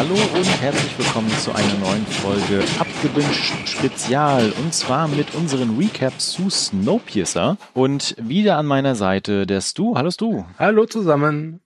Hallo und herzlich willkommen zu einer neuen Folge Abgewünscht Spezial und zwar mit unseren Recaps zu Snowpiercer und wieder an meiner Seite der Stu. Hallo Stu. Hallo zusammen.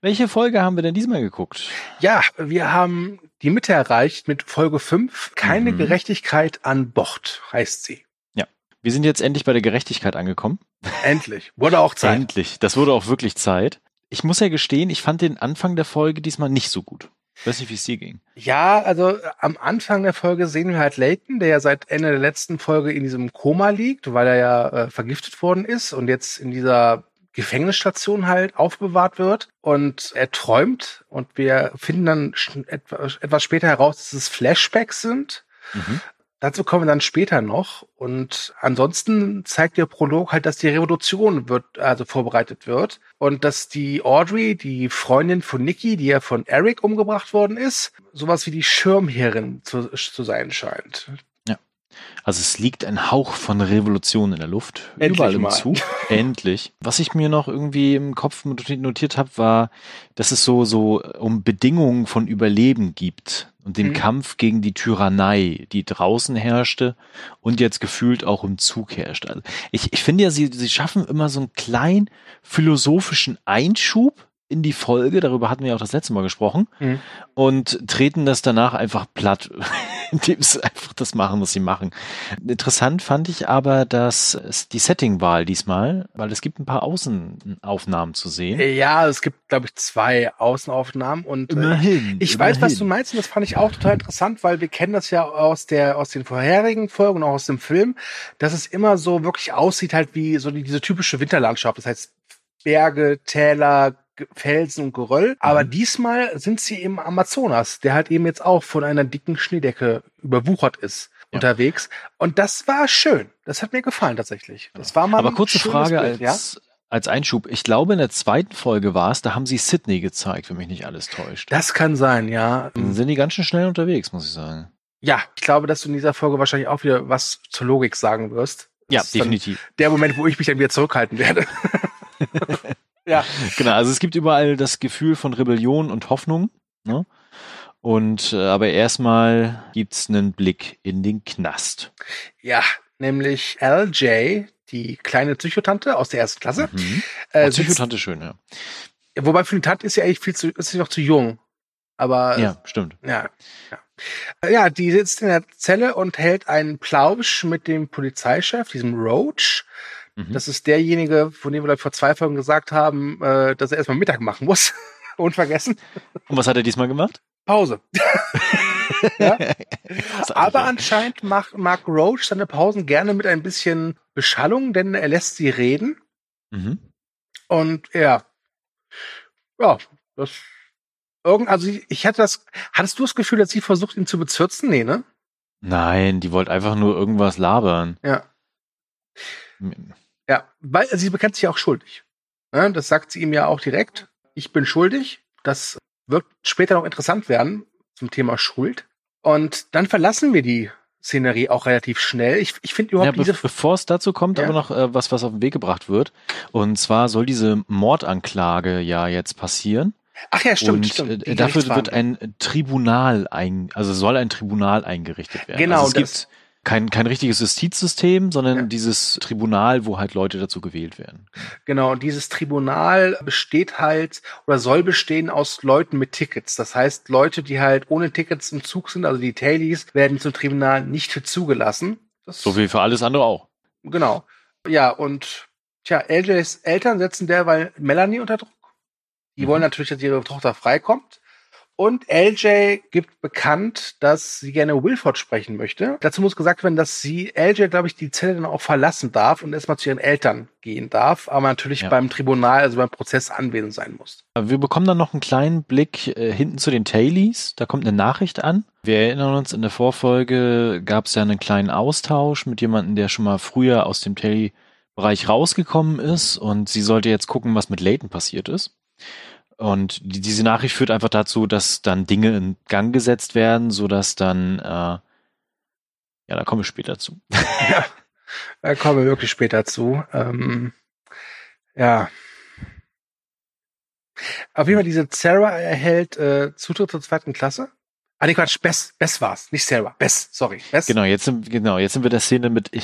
Welche Folge haben wir denn diesmal geguckt? Ja, wir haben die Mitte erreicht mit Folge 5. Keine Mhm. Gerechtigkeit an Bord heißt sie. Ja, wir sind jetzt endlich bei der Gerechtigkeit angekommen. Endlich. Wurde auch Zeit. Endlich. Das wurde auch wirklich Zeit. Ich muss ja gestehen, ich fand den Anfang der Folge diesmal nicht so gut. Weiß nicht, wie es dir ging. Ja, also äh, am Anfang der Folge sehen wir halt Layton, der ja seit Ende der letzten Folge in diesem Koma liegt, weil er ja äh, vergiftet worden ist und jetzt in dieser Gefängnisstation halt aufbewahrt wird und er träumt und wir finden dann etwas später heraus, dass es Flashbacks sind. Mhm. Dazu kommen wir dann später noch. Und ansonsten zeigt der Prolog halt, dass die Revolution wird, also vorbereitet wird. Und dass die Audrey, die Freundin von Nikki, die ja von Eric umgebracht worden ist, sowas wie die Schirmherrin zu, zu sein scheint. Also es liegt ein Hauch von Revolution in der Luft. Endlich überall im mal. Zug. Endlich. Was ich mir noch irgendwie im Kopf notiert, notiert habe, war, dass es so, so um Bedingungen von Überleben gibt und den Mhm. Kampf gegen die Tyrannei, die draußen herrschte und jetzt gefühlt auch im Zug herrscht. Also ich, ich finde ja, sie, sie schaffen immer so einen kleinen philosophischen Einschub in die Folge, darüber hatten wir ja auch das letzte Mal gesprochen, Mhm. und treten das danach einfach platt, indem sie einfach das machen, was sie machen. Interessant fand ich aber, dass die Settingwahl diesmal, weil es gibt ein paar Außenaufnahmen zu sehen. Ja, es gibt, glaube ich, zwei Außenaufnahmen und äh, Immerhin. ich weiß, was du immerhin. meinst und das fand ich auch total interessant, weil wir kennen das ja aus der aus den vorherigen Folgen und auch aus dem Film, dass es immer so wirklich aussieht halt wie so die, diese typische Winterlandschaft. Das heißt Berge, Täler, Felsen und Geröll. Aber Mhm. diesmal sind sie im Amazonas, der halt eben jetzt auch von einer dicken Schneedecke überwuchert ist. Ja. unterwegs und das war schön. Das hat mir gefallen tatsächlich. Das war mal Aber kurze Frage Bild, als, als Einschub. Ich glaube, in der zweiten Folge war es, da haben sie Sydney gezeigt, wenn mich nicht alles täuscht. Das kann sein, ja. Dann sind die ganz schön schnell unterwegs, muss ich sagen. Ja, ich glaube, dass du in dieser Folge wahrscheinlich auch wieder was zur Logik sagen wirst. Ja, Das dann definitiv. Der Moment, wo ich mich dann wieder zurückhalten werde. ja. Genau, also es gibt überall das Gefühl von Rebellion und Hoffnung. Ne? Und äh, aber erstmal gibt's einen Blick in den Knast. Ja, nämlich LJ, die kleine Psychotante aus der ersten Klasse. Mhm. Äh, Oh, sitzt, Psychotante schön, ja. wobei für eine Tante ist sie eigentlich viel zu, ist sie noch zu jung. Aber Ja, stimmt. Ja, ja. Ja, die sitzt in der Zelle und hält einen Plausch mit dem Polizeichef, diesem Roach. Mhm. Das ist derjenige, von dem wir vor zwei Folgen gesagt haben, äh, dass er erstmal Mittag machen muss. Unvergessen. Und was hat er diesmal gemacht? Pause. ja? Aber anscheinend macht Mark Roach seine Pausen gerne mit ein bisschen Beschallung, denn er lässt sie reden. Mhm. Und ja, ja, das irgend, also ich, ich hatte das, hattest du das Gefühl, dass sie versucht, ihn zu bezirzen? Nee, ne? Nein, die wollte einfach nur irgendwas labern. Ja. Ja, weil sie bekennt sich ja auch schuldig. Ja, das sagt sie ihm ja auch direkt. Ich bin schuldig. Das wird später noch interessant werden zum Thema Schuld. Und dann verlassen wir die Szenerie auch relativ schnell. Ich, ich finde Ja, überhaupt be diese. bevor es dazu kommt, Ja. aber noch äh, was, was auf den Weg gebracht wird. Und zwar soll diese Mordanklage ja jetzt passieren. Ach ja, stimmt, und stimmt. äh, dafür wird ein Tribunal ein, also soll ein Tribunal eingerichtet werden. Genau, Also es das- gibt kein, kein richtiges Justizsystem, sondern Ja. dieses Tribunal, wo halt Leute dazu gewählt werden. Genau, und dieses Tribunal besteht halt oder soll bestehen aus Leuten mit Tickets. Das heißt, Leute, die halt ohne Tickets im Zug sind, also die Tailies, werden zum Tribunal nicht zugelassen. Das So wie für alles andere auch. Genau. Ja, und tja, LJs Eltern setzen derweil Melanie unter Druck. Die Mhm. wollen natürlich, dass ihre Tochter freikommt. Und LJ gibt bekannt, dass sie gerne Wilford sprechen möchte. Dazu muss gesagt werden, dass sie, LJ, glaube ich, die Zelle dann auch verlassen darf und erstmal zu ihren Eltern gehen darf, aber natürlich Ja. beim Tribunal, also beim Prozess anwesend sein muss. Wir bekommen dann noch einen kleinen Blick äh, hinten zu den Tailies. Da kommt eine Nachricht an. Wir erinnern uns, in der Vorfolge gab es ja einen kleinen Austausch mit jemandem, der schon mal früher aus dem Tailie-Bereich rausgekommen ist und sie sollte jetzt gucken, was mit Leighton passiert ist. Und die, diese Nachricht führt einfach dazu, dass dann Dinge in Gang gesetzt werden, sodass dann, äh, ja, da komme ich später zu. ja, da kommen wir wirklich später zu. Ähm, ja. Auf jeden Fall, diese Sarah erhält äh, Zutritt zur zweiten Klasse. Ah, nee, Quatsch, Bess, Bess war's, nicht Sarah. Bess, sorry. Bess. Genau, jetzt sind, genau, jetzt sind wir der Szene mit, wie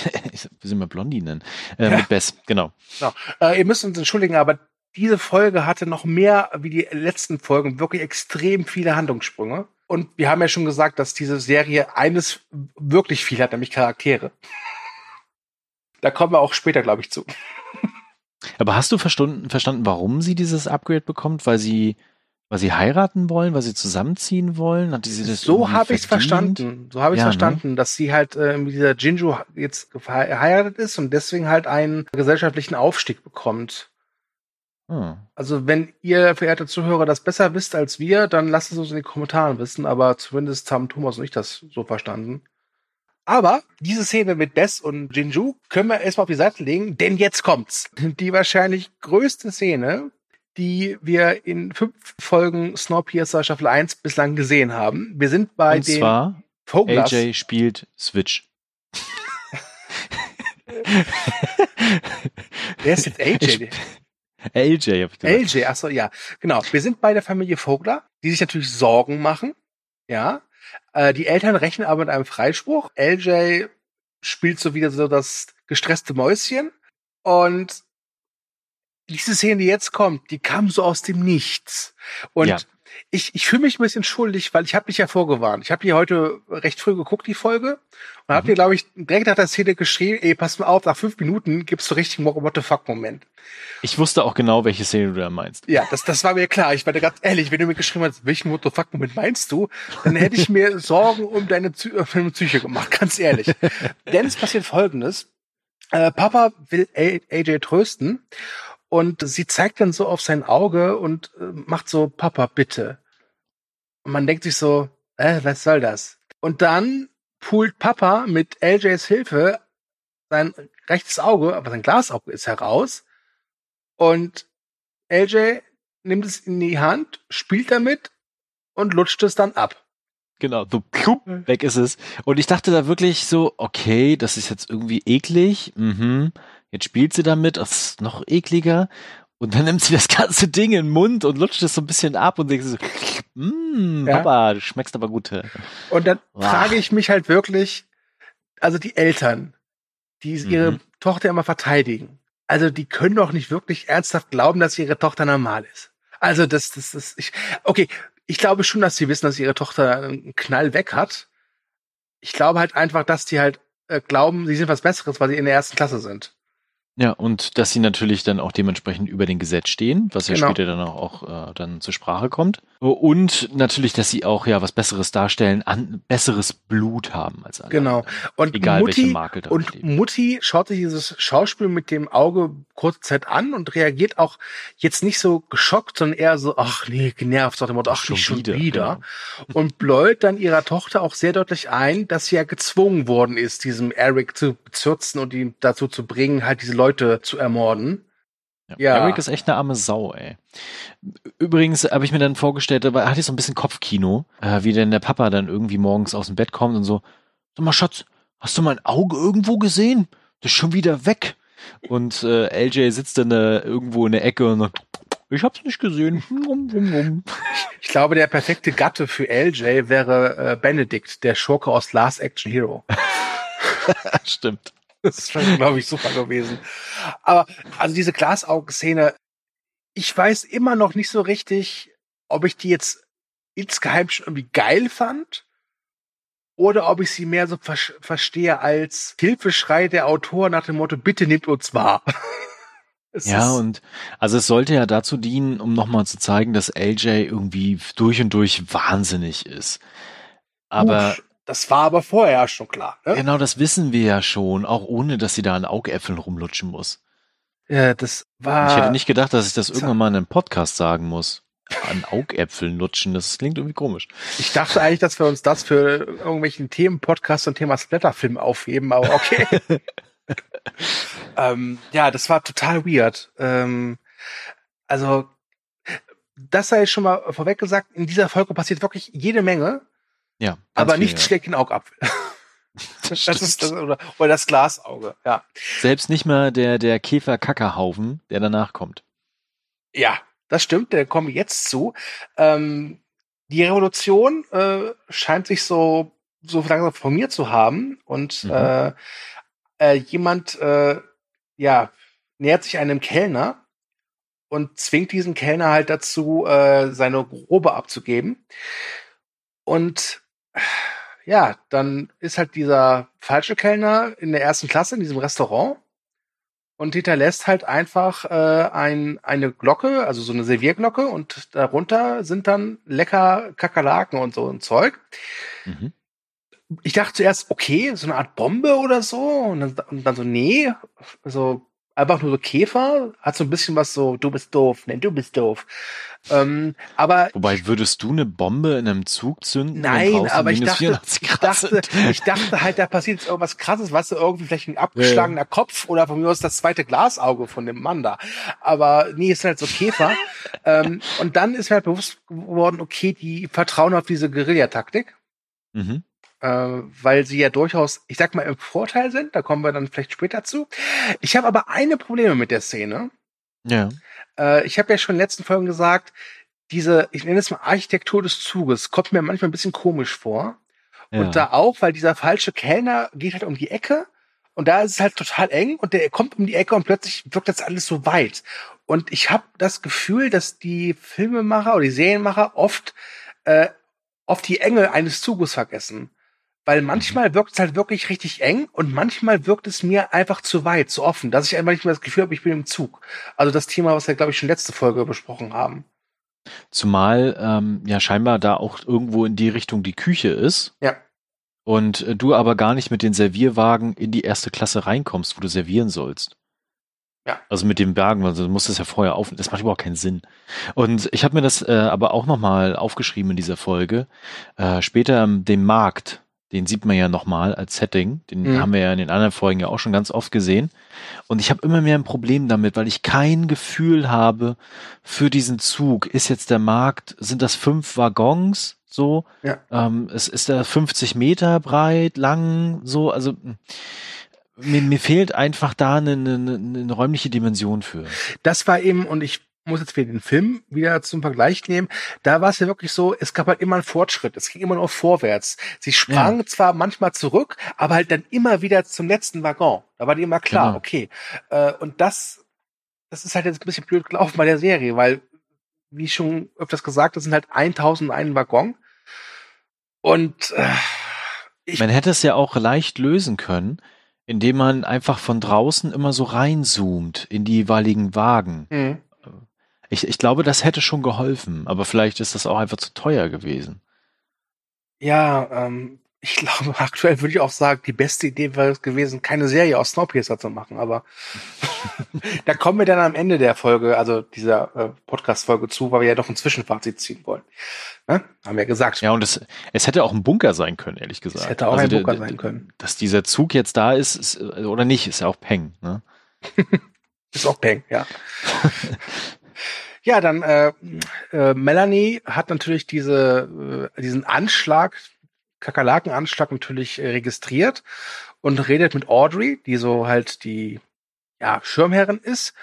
sind wir Blondie nennen? Äh, Ja. Mit Bess, genau. Genau. Äh, ihr müsst uns entschuldigen, aber diese Folge hatte noch mehr wie die letzten Folgen wirklich extrem viele Handlungssprünge. Und wir haben ja schon gesagt, dass diese Serie eines wirklich viel hat, nämlich Charaktere. Da kommen wir auch später, glaube ich, zu. Aber hast du verstanden, verstanden, warum sie dieses Upgrade bekommt? Weil sie, weil sie heiraten wollen, weil sie zusammenziehen wollen? Hat sie das So habe ich es verstanden. So habe ich es Ja, ne? verstanden, dass sie halt äh, mit dieser Jinju jetzt verheiratet ist und deswegen halt einen gesellschaftlichen Aufstieg bekommt. Hm. Also wenn ihr, verehrte Zuhörer, das besser wisst als wir, dann lasst es uns in den Kommentaren wissen. Aber zumindest haben Thomas und ich das so verstanden. Aber diese Szene mit Bess und Jinju können wir erstmal auf die Seite legen, denn jetzt kommt's. Die wahrscheinlich größte Szene, die wir in fünf Folgen Snowpiercer Staffel 1 bislang gesehen haben. Wir sind bei Und den zwar, Vogelers. AJ spielt Switch. Wer ist jetzt AJ? LJ, hab ich gesagt. LJ, achso, ja. Genau. Wir sind bei der Familie Vogler, die sich natürlich Sorgen machen. Ja. Äh, die Eltern rechnen aber mit einem Freispruch. LJ spielt so wieder so das gestresste Mäuschen. Und diese Szene, die jetzt kommt, die kam so aus dem Nichts. Und Ja. Ich, ich fühle mich ein bisschen schuldig, weil ich habe dich ja vorgewarnt. Ich habe die heute recht früh geguckt, die Folge. Und hab Mhm. dir, glaube ich, direkt nach der Szene geschrieben, ey, pass mal auf, nach fünf Minuten gibt's so richtig What the fuck-Moment. Ich wusste auch genau, welche Szene du da meinst. Ja, das, das war mir klar. Ich war da ganz ehrlich, wenn du mir geschrieben hast, welchen What the fuck Moment meinst du, dann hätte ich mir Sorgen um deine, Psy um deine Psyche gemacht, ganz ehrlich. Denn es passiert Folgendes. Äh, Papa will AJ trösten und sie zeigt dann so auf sein Auge und äh, macht so, Papa, bitte. Und man denkt sich so, äh, was soll das? Und dann pult Papa mit LJs Hilfe sein rechtes Auge, aber sein Glasauge ist heraus und LJ nimmt es in die Hand, spielt damit und lutscht es dann ab. Genau, so plupp, weg ist es. Und ich dachte da wirklich so, okay, das ist jetzt irgendwie eklig. Mhm. Jetzt spielt sie damit, das ist noch ekliger. Und dann nimmt sie das ganze Ding in den Mund und lutscht es so ein bisschen ab und denkt so, mmm, Ja. Papa, du schmeckst aber gut. Und dann Wow. frage ich mich halt wirklich, also die Eltern, die ihre Mhm. Tochter immer verteidigen, also die können doch nicht wirklich ernsthaft glauben, dass ihre Tochter normal ist. Also das, das, das, ich, okay, ich glaube schon, dass sie wissen, dass ihre Tochter einen Knall weg hat. Ich glaube halt einfach, dass die halt äh, glauben, sie sind was Besseres, weil sie in der ersten Klasse sind. Ja, und dass sie natürlich dann auch dementsprechend über den Gesetz stehen, was ja Genau. später dann auch, auch äh, dann zur Sprache kommt. Und natürlich, dass sie auch ja was Besseres darstellen, an besseres Blut haben als alle. Genau. Und Egal welche Mutti, Makel da Und steht. Mutti schaut sich dieses Schauspiel mit dem Auge kurze Zeit an und reagiert auch jetzt nicht so geschockt, sondern eher so, ach nee, genervt, sagt dem Motto, ach Schon nicht schon wieder, wieder. genau. Und bläut dann ihrer Tochter auch sehr deutlich ein, dass sie ja gezwungen worden ist, diesem Eric zu bezürzen und ihn dazu zu bringen, halt diese Leute zu ermorden. Ja. Ja. Eric ist echt eine arme Sau, ey. Übrigens habe ich mir dann vorgestellt, aber er hatte so ein bisschen Kopfkino, äh, wie denn der Papa dann irgendwie morgens aus dem Bett kommt und so, sag mal, Schatz, hast du mein Auge irgendwo gesehen? Das ist schon wieder weg. Und äh, LJ sitzt dann äh, irgendwo in der Ecke und sagt, ich hab's nicht gesehen. Wum, wum, wum. Ich glaube, der perfekte Gatte für LJ wäre äh, Benedict, der Schurke aus Last Action Hero. Stimmt. Das wäre, glaube ich, super gewesen. Aber also diese Glasaugenszene, ich weiß immer noch nicht so richtig, ob ich die jetzt insgeheim schon irgendwie geil fand oder ob ich sie mehr so ver verstehe als Hilfeschrei der Autor nach dem Motto, bitte nehmt uns wahr. Es Ja, ist- und also es sollte ja dazu dienen, um nochmal zu zeigen, dass LJ irgendwie durch und durch wahnsinnig ist. Aber das war aber vorher schon klar. Ne? genau das wissen wir ja schon, auch ohne, dass sie da an Augäpfeln rumlutschen muss. Ja, das war. Ich hätte nicht gedacht, dass ich das irgendwann mal in einem Podcast sagen muss. An Augäpfeln lutschen, das klingt irgendwie komisch. Ich dachte eigentlich, dass wir uns das für irgendwelchen Themen-Podcasts und Thema Splatterfilm aufheben, aber okay. ähm, ja, das war total weird. Ähm, also, das sei schon mal vorweg gesagt, in dieser Folge passiert wirklich jede Menge, Ja. aber viel, nichts ja. schlägt den Augapfel. Das Das ist das, oder, oder das Glasauge, ja. Selbst nicht mal der, der Käfer-Kackerhaufen, der danach kommt. Ja, das stimmt, der komme jetzt zu. Ähm, die Revolution äh, scheint sich so, so langsam formiert zu haben und mhm. äh, äh, jemand, äh, ja, nähert sich einem Kellner und zwingt diesen Kellner halt dazu, äh, seine Robe abzugeben. Und ja, dann ist halt dieser falsche Kellner in der ersten Klasse in diesem Restaurant und hinterlässt halt einfach äh, ein, eine Glocke, also so eine Servierglocke und darunter sind dann lecker Kakerlaken und so ein Zeug. Mhm. Ich dachte zuerst, okay, so eine Art Bombe oder so und dann, und dann so, nee, also einfach nur so Käfer, hat so ein bisschen was so, du bist doof, ne, du bist doof. Ähm, aber Wobei würdest du eine Bombe in einem Zug zünden? Nein, aber ich dachte, ich dachte, ich dachte halt, da passiert jetzt irgendwas krasses, was weißt du, irgendwie vielleicht ein abgeschlagener ja. Kopf oder von mir aus das zweite Glasauge von dem Mann da. Aber nee, ist halt so Käfer. ähm, und dann ist mir halt bewusst geworden, okay, die vertrauen auf diese Guerillataktik. Mhm äh, weil sie ja durchaus, ich sag mal, im Vorteil sind. Da kommen wir dann vielleicht später zu. Ich habe aber eine Probleme mit der Szene. Ja. Äh, ich habe ja schon in den letzten Folgen gesagt, diese, ich nenne es mal Architektur des Zuges, kommt mir manchmal ein bisschen komisch vor. Ja. Und da auch, weil dieser falsche Kellner geht halt um die Ecke und da ist es halt total eng und der kommt um die Ecke und plötzlich wirkt das alles so weit. Und ich habe das Gefühl, dass die Filmemacher oder die Serienmacher oft äh, oft die Enge eines Zuges vergessen weil manchmal wirkt es halt wirklich richtig eng und manchmal wirkt es mir einfach zu weit, zu offen, dass ich einfach nicht mehr das Gefühl habe, ich bin im Zug. Also das Thema, was wir, glaube ich, schon letzte Folge besprochen haben. Zumal ähm, ja scheinbar da auch irgendwo in die Richtung die Küche ist. Ja. Und äh, du aber gar nicht mit den Servierwagen in die erste Klasse reinkommst, wo du servieren sollst. Ja. Also mit dem Bergen, also du musst es ja vorher auf, das macht überhaupt keinen Sinn. Und ich habe mir das äh, aber auch nochmal aufgeschrieben in dieser Folge. Äh, später ähm, den Markt, den sieht man ja nochmal als Setting. Den mhm. haben wir ja in den anderen Folgen ja auch schon ganz oft gesehen. Und ich habe immer mehr ein Problem damit, weil ich kein Gefühl habe für diesen Zug. Ist jetzt der Markt, sind das fünf Waggons so? Ja. Ähm, es ist der 50 Meter breit, lang, so, also mir, mir fehlt einfach da eine, eine, eine räumliche Dimension für. Das war eben, und ich muss jetzt wieder den Film wieder zum Vergleich nehmen, da war es ja wirklich so, es gab halt immer einen Fortschritt, es ging immer noch vorwärts. Sie sprangen ja. zwar manchmal zurück, aber halt dann immer wieder zum letzten Waggon. Da war die immer klar, genau. okay. Äh, und das, das ist halt jetzt ein bisschen blöd gelaufen bei der Serie, weil, wie schon öfters gesagt, das sind halt 1001 Waggon. Und äh, ich, man hätte es ja auch leicht lösen können, indem man einfach von draußen immer so reinzoomt in die jeweiligen Wagen. Mhm. Ich, ich glaube, das hätte schon geholfen, aber vielleicht ist das auch einfach zu teuer gewesen. Ja, ähm, ich glaube, aktuell würde ich auch sagen, die beste Idee wäre es gewesen, keine Serie aus Snowpiercer zu machen, aber da kommen wir dann am Ende der Folge, also dieser äh, Podcast-Folge zu, weil wir ja doch ein Zwischenfazit ziehen wollen. Ne? Haben wir ja gesagt. Ja, und es, es hätte auch ein Bunker sein können, ehrlich gesagt. Es hätte auch also ein Bunker sein können. Dass dieser Zug jetzt da ist, ist oder nicht, ist ja auch Peng. Ne? ist auch Peng, ja. Ja, dann äh, äh, Melanie hat natürlich diese, äh, diesen Anschlag, Kakerlakenanschlag natürlich äh, registriert und redet mit Audrey, die so halt die ja, Schirmherrin ist.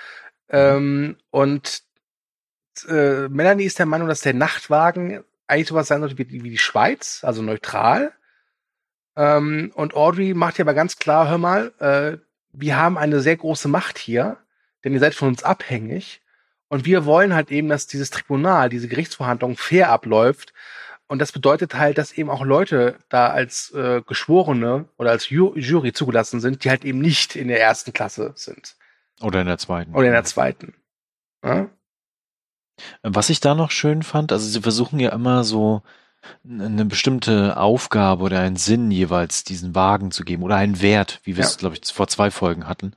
Ähm, und äh, Melanie ist der Meinung, dass der Nachtwagen eigentlich sowas sein sollte wie, wie die Schweiz, also neutral. Ähm, und Audrey macht ja aber ganz klar, hör mal, äh, wir haben eine sehr große Macht hier, denn ihr seid von uns abhängig. Und wir wollen halt eben, dass dieses Tribunal, diese Gerichtsverhandlung fair abläuft. Und das bedeutet halt, dass eben auch Leute da als äh, Geschworene oder als Ju Jury zugelassen sind, die halt eben nicht in der ersten Klasse sind. Oder in der zweiten. Oder in der zweiten. Ja? Was ich da noch schön fand, also sie versuchen ja immer so eine bestimmte Aufgabe oder einen Sinn jeweils diesen Wagen zu geben oder einen Wert, wie wir ja. es, glaube ich, vor zwei Folgen hatten.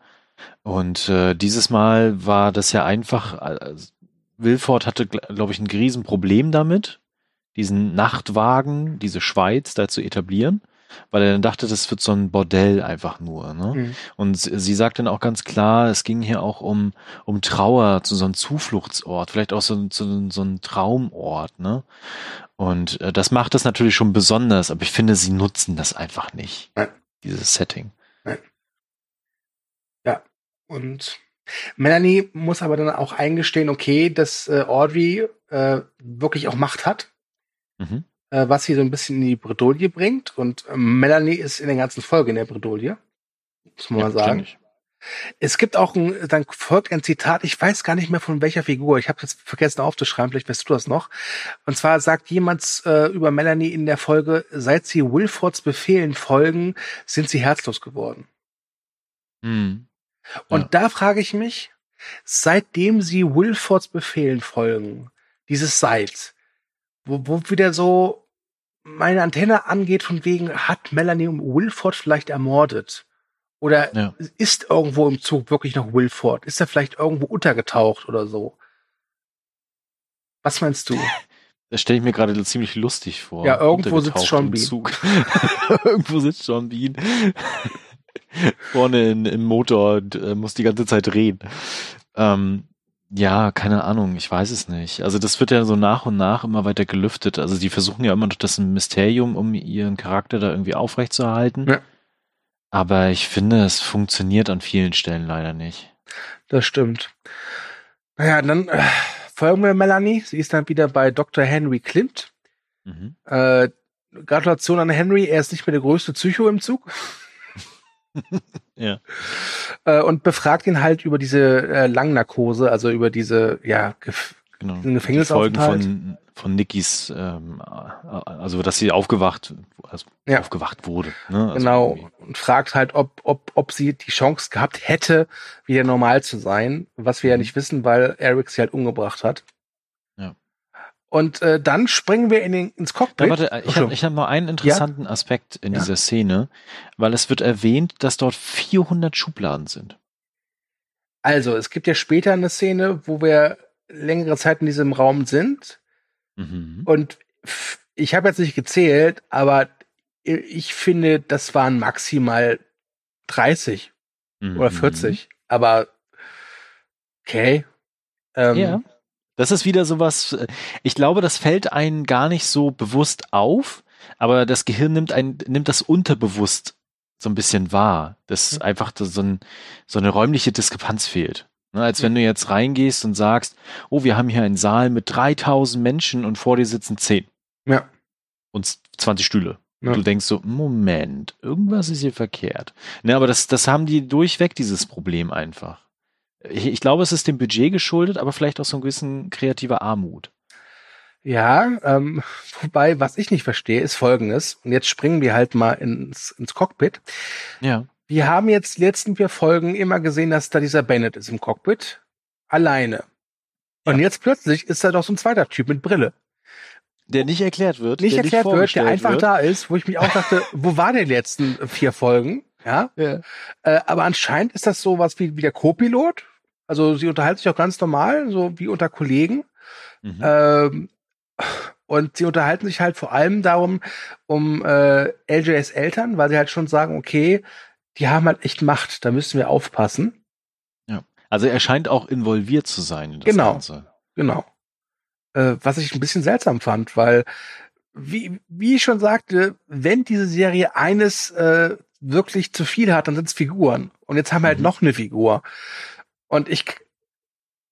Und äh, dieses Mal war das ja einfach, äh, Wilford hatte, glaube ich, ein Riesenproblem damit, diesen Nachtwagen, diese Schweiz da zu etablieren, weil er dann dachte, das wird so ein Bordell einfach nur. Ne? Mhm. Und sie sagt dann auch ganz klar, es ging hier auch um, um Trauer, zu so einem Zufluchtsort, vielleicht auch so, so, so ein Traumort. Ne? Und äh, das macht das natürlich schon besonders, aber ich finde, sie nutzen das einfach nicht, Nein. dieses Setting. Ja, und Melanie muss aber dann auch eingestehen, okay, dass äh, Audrey äh, wirklich auch Macht hat, Mhm. äh, was sie so ein bisschen in die Bredouille bringt. Und ähm, Melanie ist in der ganzen Folge in der Bredouille, muss man mal sagen. Es gibt auch ein, dann folgt ein Zitat, ich weiß gar nicht mehr von welcher Figur, ich habe jetzt vergessen aufzuschreiben, vielleicht weißt du das noch. Und zwar sagt jemand äh, über Melanie in der Folge, seit sie Wilfords Befehlen folgen, sind sie herzlos geworden. Mhm. Und Ja. da frage ich mich, seitdem sie Wilfords Befehlen folgen, dieses Seit, wo, wo wieder so meine Antenne angeht, von wegen, hat Melanie Wilford vielleicht ermordet? Oder Ja. ist irgendwo im Zug wirklich noch Wilford? Ist er vielleicht irgendwo untergetaucht oder so? Was meinst du? Das stelle ich mir gerade ziemlich lustig vor. Ja, irgendwo sitzt Sean Bean. Irgendwo sitzt Sean Bean. Vorne in, im Motor und äh, muss die ganze Zeit drehen. Ähm, ja, keine Ahnung, ich weiß es nicht. Also das wird ja so nach und nach immer weiter gelüftet. Also die versuchen ja immer noch das Mysterium, um ihren Charakter da irgendwie aufrechtzuerhalten. Ja. Aber ich finde, es funktioniert an vielen Stellen leider nicht. Das stimmt. Naja, dann äh, folgen wir Melanie. Sie ist dann wieder bei Dr. Henry Klimt. Mhm. Äh, Gratulation an Henry, er ist nicht mehr der größte Psycho im Zug. Ja. Äh, und befragt ihn halt über diese äh, Langnarkose, also über diese, ja, Gef Genau. Diesen Die Folgen Gefängnisaufenthalt. von, von Nickys, ähm, also dass sie aufgewacht, also Ja. aufgewacht wurde. Ne? Also genau, irgendwie. und fragt halt, ob, ob, ob sie die Chance gehabt hätte, wieder normal zu sein, was wir ja Mhm. nicht wissen, weil Eric sie halt umgebracht hat. Ja. Und äh, dann springen wir in den, ins Cockpit. Ja, warte, ich habe hab noch einen interessanten Aspekt in Ja. dieser Szene, weil es wird erwähnt, dass dort 400 Schubladen sind. Also, es gibt ja später eine Szene, wo wir längere Zeit in diesem Raum sind. Mhm. Und ich habe jetzt nicht gezählt, aber ich finde, das waren maximal 30 oder Mhm. 40. Aber okay. Ähm, Ja. Das ist wieder sowas, äh, ich glaube, das fällt einen gar nicht so bewusst auf, aber das Gehirn nimmt ein, nimmt das unterbewusst so ein bisschen wahr, dass Mhm. einfach so, ein, so eine räumliche Diskrepanz fehlt. Ne, als wenn du jetzt reingehst und sagst, oh, wir haben hier einen Saal mit 3000 Menschen und vor dir sitzen 10 Ja. und 20 Stühle. Ja. Und du denkst so, Moment, irgendwas ist hier verkehrt. Ne, aber das, das haben die durchweg, dieses Problem einfach. Ich, ich glaube, es ist dem Budget geschuldet, aber vielleicht auch so ein gewissen kreativer Armut. Ja, ähm, wobei, was ich nicht verstehe, ist folgendes. Und jetzt springen wir halt mal ins, ins Cockpit. Ja. Wir haben jetzt die letzten vier Folgen immer gesehen, dass da dieser Bennett ist im Cockpit. Alleine. Und jetzt plötzlich ist da doch so ein zweiter Typ mit Brille. Der nicht erklärt wird. Nicht der erklärt wird, der einfach wird. da ist, wo ich mich auch dachte, wo war der die letzten vier Folgen? Ja. Ja. Äh, aber anscheinend ist das so was wie, wie der Co-Pilot. Also sie unterhalten sich auch ganz normal, so wie unter Kollegen. Mhm. Ähm, und sie unterhalten sich halt vor allem darum, um äh, LJs Eltern, weil sie halt schon sagen, okay, die haben halt echt Macht, da müssen wir aufpassen. Also er scheint auch involviert zu sein in das Genau. Ganze. Genau. Äh, was ich ein bisschen seltsam fand, weil, wie, wie ich schon sagte, wenn diese Serie eines äh, wirklich zu viel hat, dann sind es Figuren. Und jetzt haben wir halt Mhm. noch eine Figur. Und ich,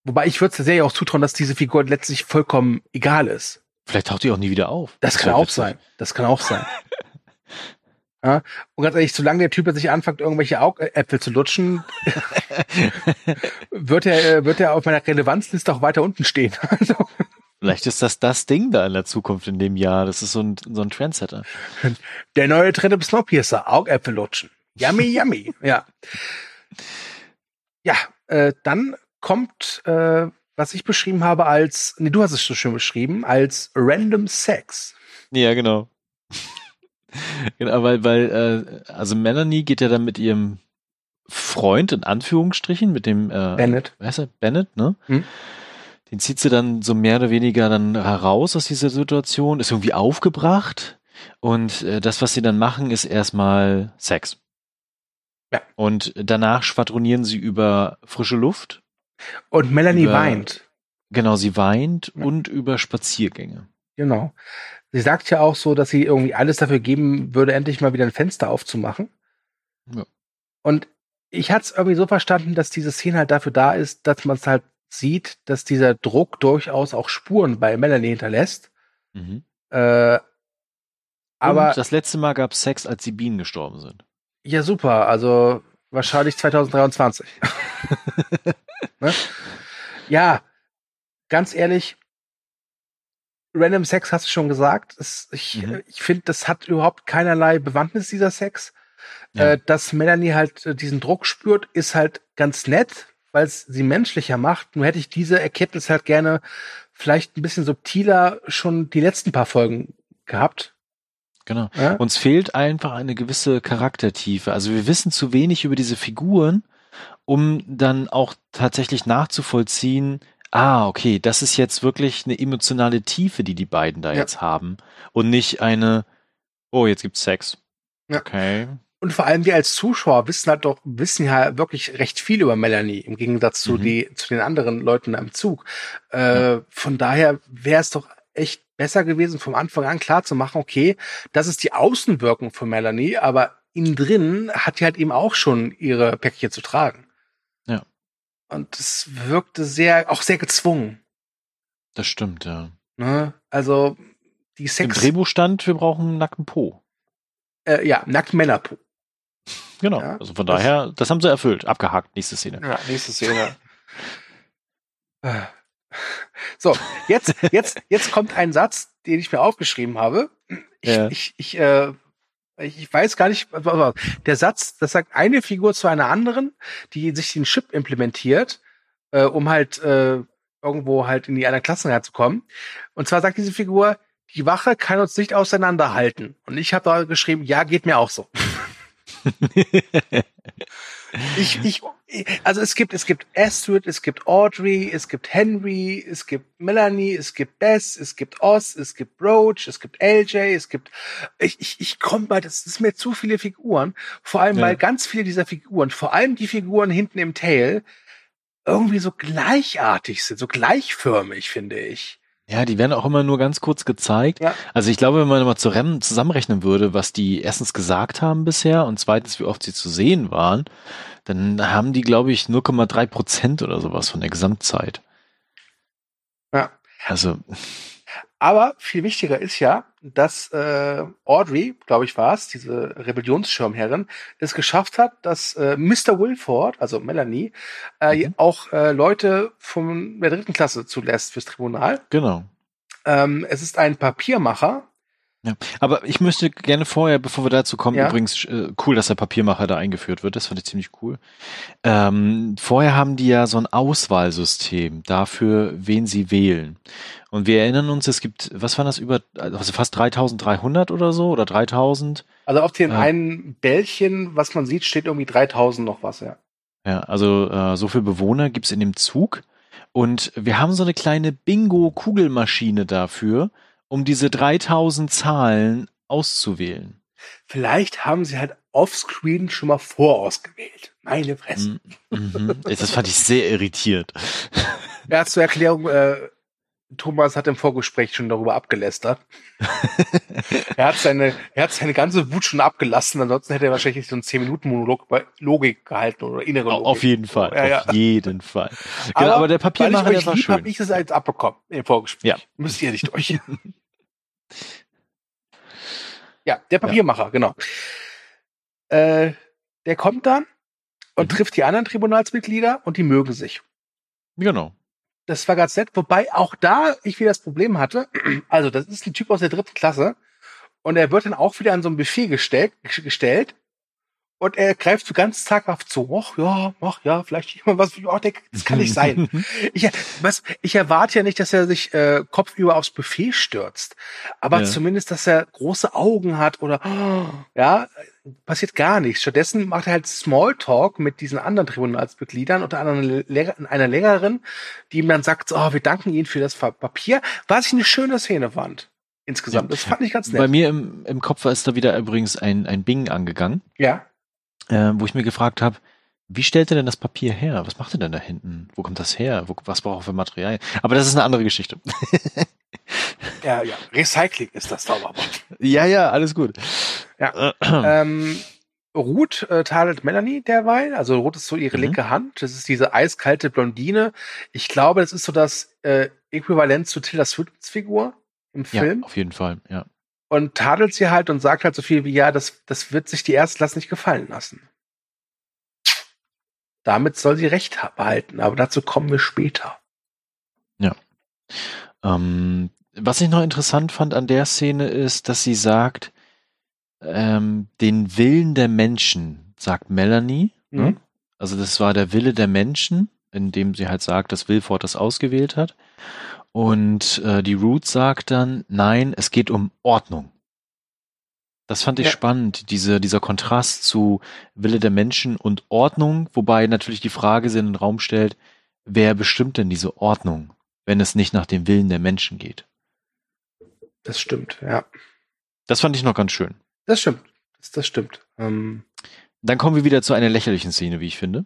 wobei ich würde der Serie auch zutrauen, dass diese Figur letztlich vollkommen egal ist. Vielleicht taucht die auch nie wieder auf. Das kann wär auch witzig. sein. Das kann auch sein. ja, und ganz ehrlich, solange der Typ nicht anfängt, irgendwelche Augäpfel zu lutschen, wird er, äh, wird er auf meiner Relevanzliste auch weiter unten stehen. Also, Vielleicht ist das das Ding da in der Zukunft in dem Jahr. Das ist so ein, so ein Trendsetter. der neue Trend im Snowpiercer, Augäpfel lutschen. Yummy, yummy. Ja. Ja, äh, dann kommt, äh, was ich beschrieben habe als, nee, du hast es so schön beschrieben, als Random Sex. Ja, genau. genau, weil, weil, äh, also Melanie geht ja dann mit ihrem Freund, in Anführungsstrichen, mit dem, äh, Bennett. wer heißt er? Bennett, ne? Hm. Den zieht sie dann so mehr oder weniger dann heraus aus dieser Situation, ist irgendwie aufgebracht und äh, das, was sie dann machen, ist erstmal Sex. Ja. Und danach schwadronieren sie über frische Luft. Und Melanie Über- weint. Genau, sie weint Ja. und über Spaziergänge. Genau. Sie sagt ja auch so, dass sie irgendwie alles dafür geben würde, endlich mal wieder ein Fenster aufzumachen. Ja. Und ich hatte es irgendwie so verstanden, dass diese Szene halt dafür da ist, dass man es halt sieht, dass dieser Druck durchaus auch Spuren bei Melanie hinterlässt. Mhm. Äh, aber Und das letzte Mal gab es Sex, als die Bienen gestorben sind. Ja, super. Also wahrscheinlich 2023. ne? Ja, ganz ehrlich, Random Sex hast du schon gesagt. Das, ich mhm. ich finde, das hat überhaupt keinerlei Bewandtnis, dieser Sex. Ja. Äh, dass Melanie halt äh, diesen Druck spürt, ist halt ganz nett, weil es sie menschlicher macht. Nur hätte ich diese Erkenntnis halt gerne vielleicht ein bisschen subtiler schon die letzten paar Folgen gehabt. Genau. Ja? Uns fehlt einfach eine gewisse Charaktertiefe. Also wir wissen zu wenig über diese Figuren, um dann auch tatsächlich nachzuvollziehen, ah, okay, das ist jetzt wirklich eine emotionale Tiefe, die die beiden da ja. jetzt haben und nicht eine, oh, jetzt gibt's Sex. Ja. Okay. Und vor allem wir als Zuschauer wissen halt doch, wissen ja wirklich recht viel über Melanie, im Gegensatz zu, mhm. die, zu den anderen Leuten am Zug. Äh, ja. Von daher wäre es doch echt besser gewesen, vom Anfang an klar zu machen, okay, das ist die Außenwirkung von Melanie, aber innen drin hat die halt eben auch schon ihre Päckchen zu tragen. Ja. Und es wirkte sehr, auch sehr gezwungen. Das stimmt, ja. Ne? Also, die Sex. Im Drehbuch stand, wir brauchen einen nackten Po. Äh, ja, nackten Männerpo. Genau. Ja, also von daher, das haben sie erfüllt. Abgehakt. Nächste Szene. Ja, nächste Szene. So, jetzt, jetzt, jetzt kommt ein Satz, den ich mir aufgeschrieben habe. Ich, ja. ich, ich, äh, ich weiß gar nicht, der Satz, das sagt eine Figur zu einer anderen, die sich den Chip implementiert, äh, um halt äh, irgendwo halt in die einer Klasse zu kommen. Und zwar sagt diese Figur, die Wache kann uns nicht auseinanderhalten. Und ich habe da geschrieben, ja, geht mir auch so. ich, ich, also es gibt, es gibt Astrid, es gibt Audrey, es gibt Henry, es gibt Melanie, es gibt Bess, es gibt Oz, es gibt Roach, es gibt LJ, es gibt, ich, ich, ich komme bei, das ist mir zu viele Figuren, vor allem, ja. weil ganz viele dieser Figuren, vor allem die Figuren hinten im Tail, irgendwie so gleichartig sind, so gleichförmig, finde ich. Ja, die werden auch immer nur ganz kurz gezeigt. Ja. Also ich glaube, wenn man mal zusammenrechnen würde, was die erstens gesagt haben bisher und zweitens, wie oft sie zu sehen waren, dann haben die, glaube ich, 0,3 Prozent oder sowas von der Gesamtzeit. Ja. Also. Aber viel wichtiger ist ja, dass äh, Audrey, glaube ich, war es, diese Rebellionsschirmherrin, es geschafft hat, dass äh, Mr. Wilford, also Melanie, äh, mhm. auch äh, Leute von der dritten Klasse zulässt fürs Tribunal. Genau. Ähm, es ist ein Papiermacher, ja, aber ich möchte gerne vorher, bevor wir dazu kommen, ja. übrigens äh, cool, dass der Papiermacher da eingeführt wird. Das fand ich ziemlich cool. Ähm, vorher haben die ja so ein Auswahlsystem dafür, wen sie wählen. Und wir erinnern uns, es gibt, was waren das über, also fast 3300 oder so oder 3000? Also auf den äh, einen Bällchen, was man sieht, steht irgendwie 3000 noch was, ja. Ja, also äh, so viele Bewohner gibt's in dem Zug. Und wir haben so eine kleine Bingo-Kugelmaschine dafür um diese 3000 Zahlen auszuwählen. Vielleicht haben sie halt offscreen schon mal vorausgewählt. Meine Fresse. Mm -hmm. Das fand ich sehr irritiert. Ja, zur Erklärung, äh, Thomas hat im Vorgespräch schon darüber abgelästert. er hat seine, er hat seine ganze Wut schon abgelassen, ansonsten hätte er wahrscheinlich so einen 10-Minuten-Monolog bei Logik gehalten oder innere Logik. Auf jeden Fall, ja, ja. auf jeden Fall. Genau, aber, aber der Papiermacher, der war lieb, schön. Hab ich das jetzt abbekommen im Vorgespräch. Ja. Müsst ihr nicht durch. ja, der Papiermacher, ja. genau. Äh, der kommt dann und mhm. trifft die anderen Tribunalsmitglieder und die mögen sich. Genau. Das war ganz nett, wobei auch da ich wieder das Problem hatte. Also, das ist ein Typ aus der dritten Klasse und er wird dann auch wieder an so ein Buffet gestellt, gestellt und er greift so ganz zaghaft zu. Ach ja, ach ja, vielleicht jemand was. Oh, das kann nicht sein. ich, was, ich erwarte ja nicht, dass er sich äh, kopfüber aufs Buffet stürzt, aber ja. zumindest, dass er große Augen hat oder ja, passiert gar nichts. Stattdessen macht er halt Smalltalk mit diesen anderen Tribunalsmitgliedern, unter anderem einer Lehrerin, die ihm dann sagt, oh, wir danken Ihnen für das Papier, was ich eine schöne Szene fand. Insgesamt. Das fand ich ganz nett. Bei mir im, im Kopf ist da wieder übrigens ein, ein Bing angegangen. Ja. Äh, wo ich mir gefragt habe, wie stellt er denn das Papier her? Was macht er denn da hinten? Wo kommt das her? Wo, was braucht er für Material? Aber das ist eine andere Geschichte. ja, ja. Recycling ist das Zauberwort. Ja, ja, alles gut. Ja. ähm, Ruth äh, tadelt Melanie derweil. Also Ruth ist so ihre Mhm. linke Hand. Das ist diese eiskalte Blondine. Ich glaube, das ist so das äh, Äquivalent zu Tilda Swintons Figur im Film. Ja, auf jeden Fall, ja. Und tadelt sie halt und sagt halt so viel wie, ja, das, das wird sich die Erstklasse nicht gefallen lassen. Damit soll sie Recht ha- behalten, aber dazu kommen wir später. Ähm, was ich noch interessant fand an der Szene ist, dass sie sagt, ähm, den Willen der Menschen, sagt Melanie. Ne? Mhm. Also das war der Wille der Menschen, indem sie halt sagt, dass Wilford das ausgewählt hat. Und äh, die Root sagt dann, nein, es geht um Ordnung. Das fand ich Ja. spannend, diese, dieser Kontrast zu Wille der Menschen und Ordnung, wobei natürlich die Frage sich in den Raum stellt, wer bestimmt denn diese Ordnung, wenn es nicht nach dem Willen der Menschen geht? Das stimmt, ja. Das fand ich noch ganz schön. Das stimmt. Das, das stimmt. Ähm, Dann kommen wir wieder zu einer lächerlichen Szene, wie ich finde.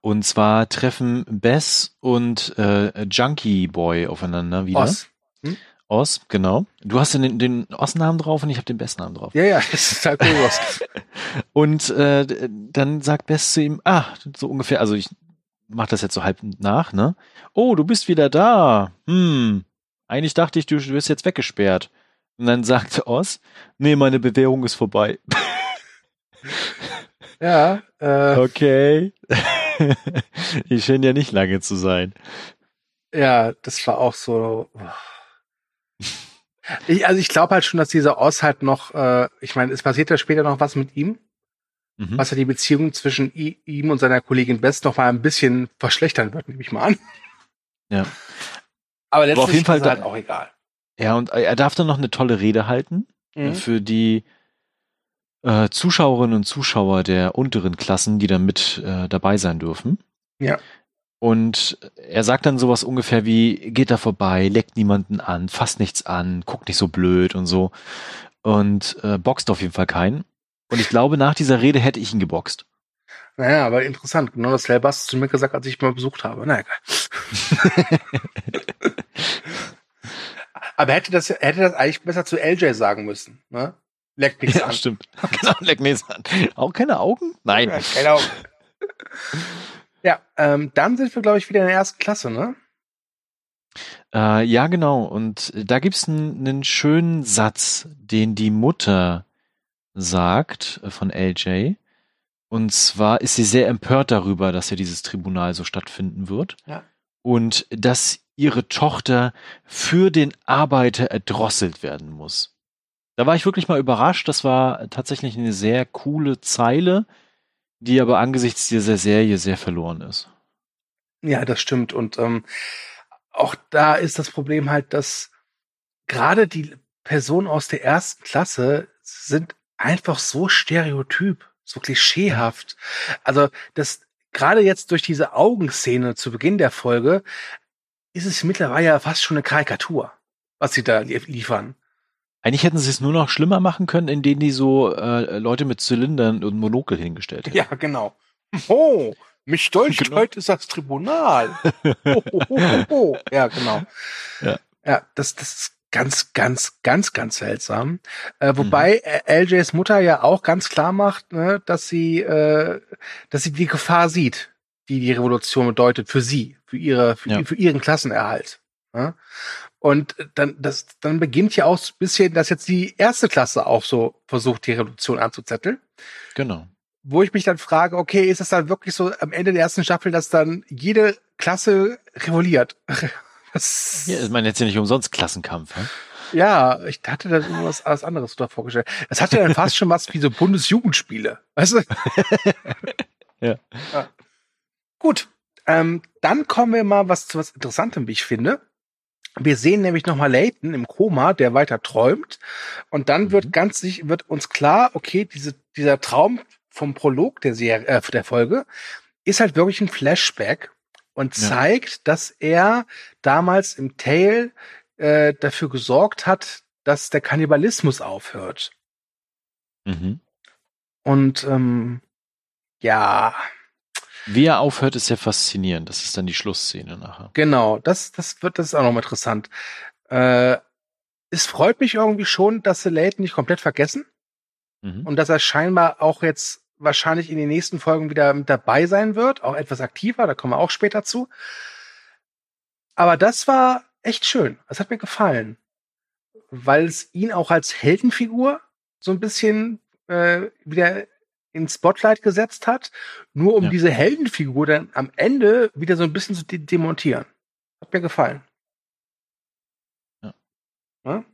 Und zwar treffen Bess und äh, Junkie Boy aufeinander wieder. Oz. Oz, genau. Du hast den, den Oz-Namen drauf und ich habe den Bess-Namen drauf. Ja, ja, das ist halt kurios. Und äh, dann sagt Bess zu ihm, ah, so ungefähr, also ich mach das jetzt so halb nach, ne? Oh, du bist wieder da. Hm. Eigentlich dachte ich, du wirst jetzt weggesperrt. Und dann sagt Oz, nee, meine Bewährung ist vorbei. ja, äh, Okay. ich scheine ja nicht lange zu sein. ja, das war auch so. Ich, also ich glaube halt schon, dass dieser Oz halt noch, äh, ich meine, es passiert ja später noch was mit ihm, Mhm. was ja die Beziehung zwischen i- ihm und seiner Kollegin Best noch mal ein bisschen verschlechtern wird, nehme ich mal an. Ja. Aber letztlich auf jeden Fall ist es halt auch egal. Ja, und er darf dann noch eine tolle Rede halten Mhm. für die äh, Zuschauerinnen und Zuschauer der unteren Klassen, die da mit äh, dabei sein dürfen. Ja. Und er sagt dann sowas ungefähr wie, geht da vorbei, leckt niemanden an, fasst nichts an, guckt nicht so blöd und so. Und äh, boxt auf jeden Fall keinen. Und ich glaube, nach dieser Rede hätte ich ihn geboxt. Naja, aber interessant. Genau dasselbe hast du zu mir gesagt, als ich ihn mal besucht habe. Na egal. aber hätte das, hätte das eigentlich besser zu LJ sagen müssen, ne? Leckt nichts Ja, an. stimmt. genau, leck nichts an. Auch keine Augen? Nein. Ja, keine Ahnung. ja, ähm, dann sind wir, glaube ich, wieder in der ersten Klasse, ne? Äh, ja, genau. Und da gibt's einen, einen schönen Satz, den die Mutter sagt äh, von LJ. Und zwar ist sie sehr empört darüber, dass ja dieses Tribunal so stattfinden wird. Ja. Und dass ihre Tochter für den Arbeiter erdrosselt werden muss. Da war ich wirklich mal überrascht. Das war tatsächlich eine sehr coole Zeile, die aber angesichts dieser Serie sehr verloren ist. Ja, das stimmt. Und ähm, auch da ist das Problem halt, dass gerade die Personen aus der ersten Klasse sind einfach so stereotyp, so klischeehaft. Also das gerade jetzt durch diese Augenszene zu Beginn der Folge ist es mittlerweile ja fast schon eine Karikatur, was sie da lie- liefern. Eigentlich hätten sie es nur noch schlimmer machen können, indem die so äh, Leute mit Zylindern und Monokel hingestellt hätten. Ja, genau. Oh, mich dolcht Genau. heute ist das Tribunal. Oh, oh, oh, oh. Ja, genau. Ja. ja das, das ist ganz, ganz, ganz, ganz seltsam. Äh, wobei äh, LJs Mutter ja auch ganz klar macht, ne, dass sie, äh, dass sie die Gefahr sieht, die die Revolution bedeutet für sie, für ihre, für, Ja. für ihren Klassenerhalt. Ne? Und dann, das, dann beginnt ja auch ein bisschen, dass jetzt die erste Klasse auch so versucht, die Revolution anzuzetteln Genau. wo ich mich dann frage, okay, ist es dann wirklich so am Ende der ersten Staffel, dass dann jede Klasse revolliert? Das, Ja, ich meine, jetzt ja nicht umsonst Klassenkampf. Ne? ja, ich hatte da irgendwas alles anderes da vorgestellt. Das hatte dann fast schon was wie so Bundesjugendspiele. Weißt du? Ja. Gut, ähm, dann kommen wir mal was zu was Interessantem, wie ich finde. Wir sehen nämlich nochmal Layton im Koma, der weiter träumt. Und dann Mhm. wird ganz wird uns klar, okay, diese, dieser Traum vom Prolog der Serie, äh, der Folge ist halt wirklich ein Flashback und Ja. zeigt, dass er damals im Tale äh, dafür gesorgt hat, dass der Kannibalismus aufhört. Mhm. Und ähm, ja, Wie er aufhört, ist sehr faszinierend. Das ist dann die Schlussszene nachher. Genau, das, das wird, das ist auch noch interessant. Äh, es freut mich irgendwie schon, dass sie Layton nicht komplett vergessen. Mhm. Und dass er scheinbar auch jetzt wahrscheinlich in den nächsten Folgen wieder mit dabei sein wird, auch etwas aktiver, da kommen wir auch später zu. Aber das war echt schön. Das hat mir gefallen. Weil es ihn auch als Heldenfigur so ein bisschen äh, wieder ins Spotlight gesetzt hat, nur um ja. diese Heldenfigur dann am Ende wieder so ein bisschen zu de demontieren. Hat mir gefallen. Ja. ja?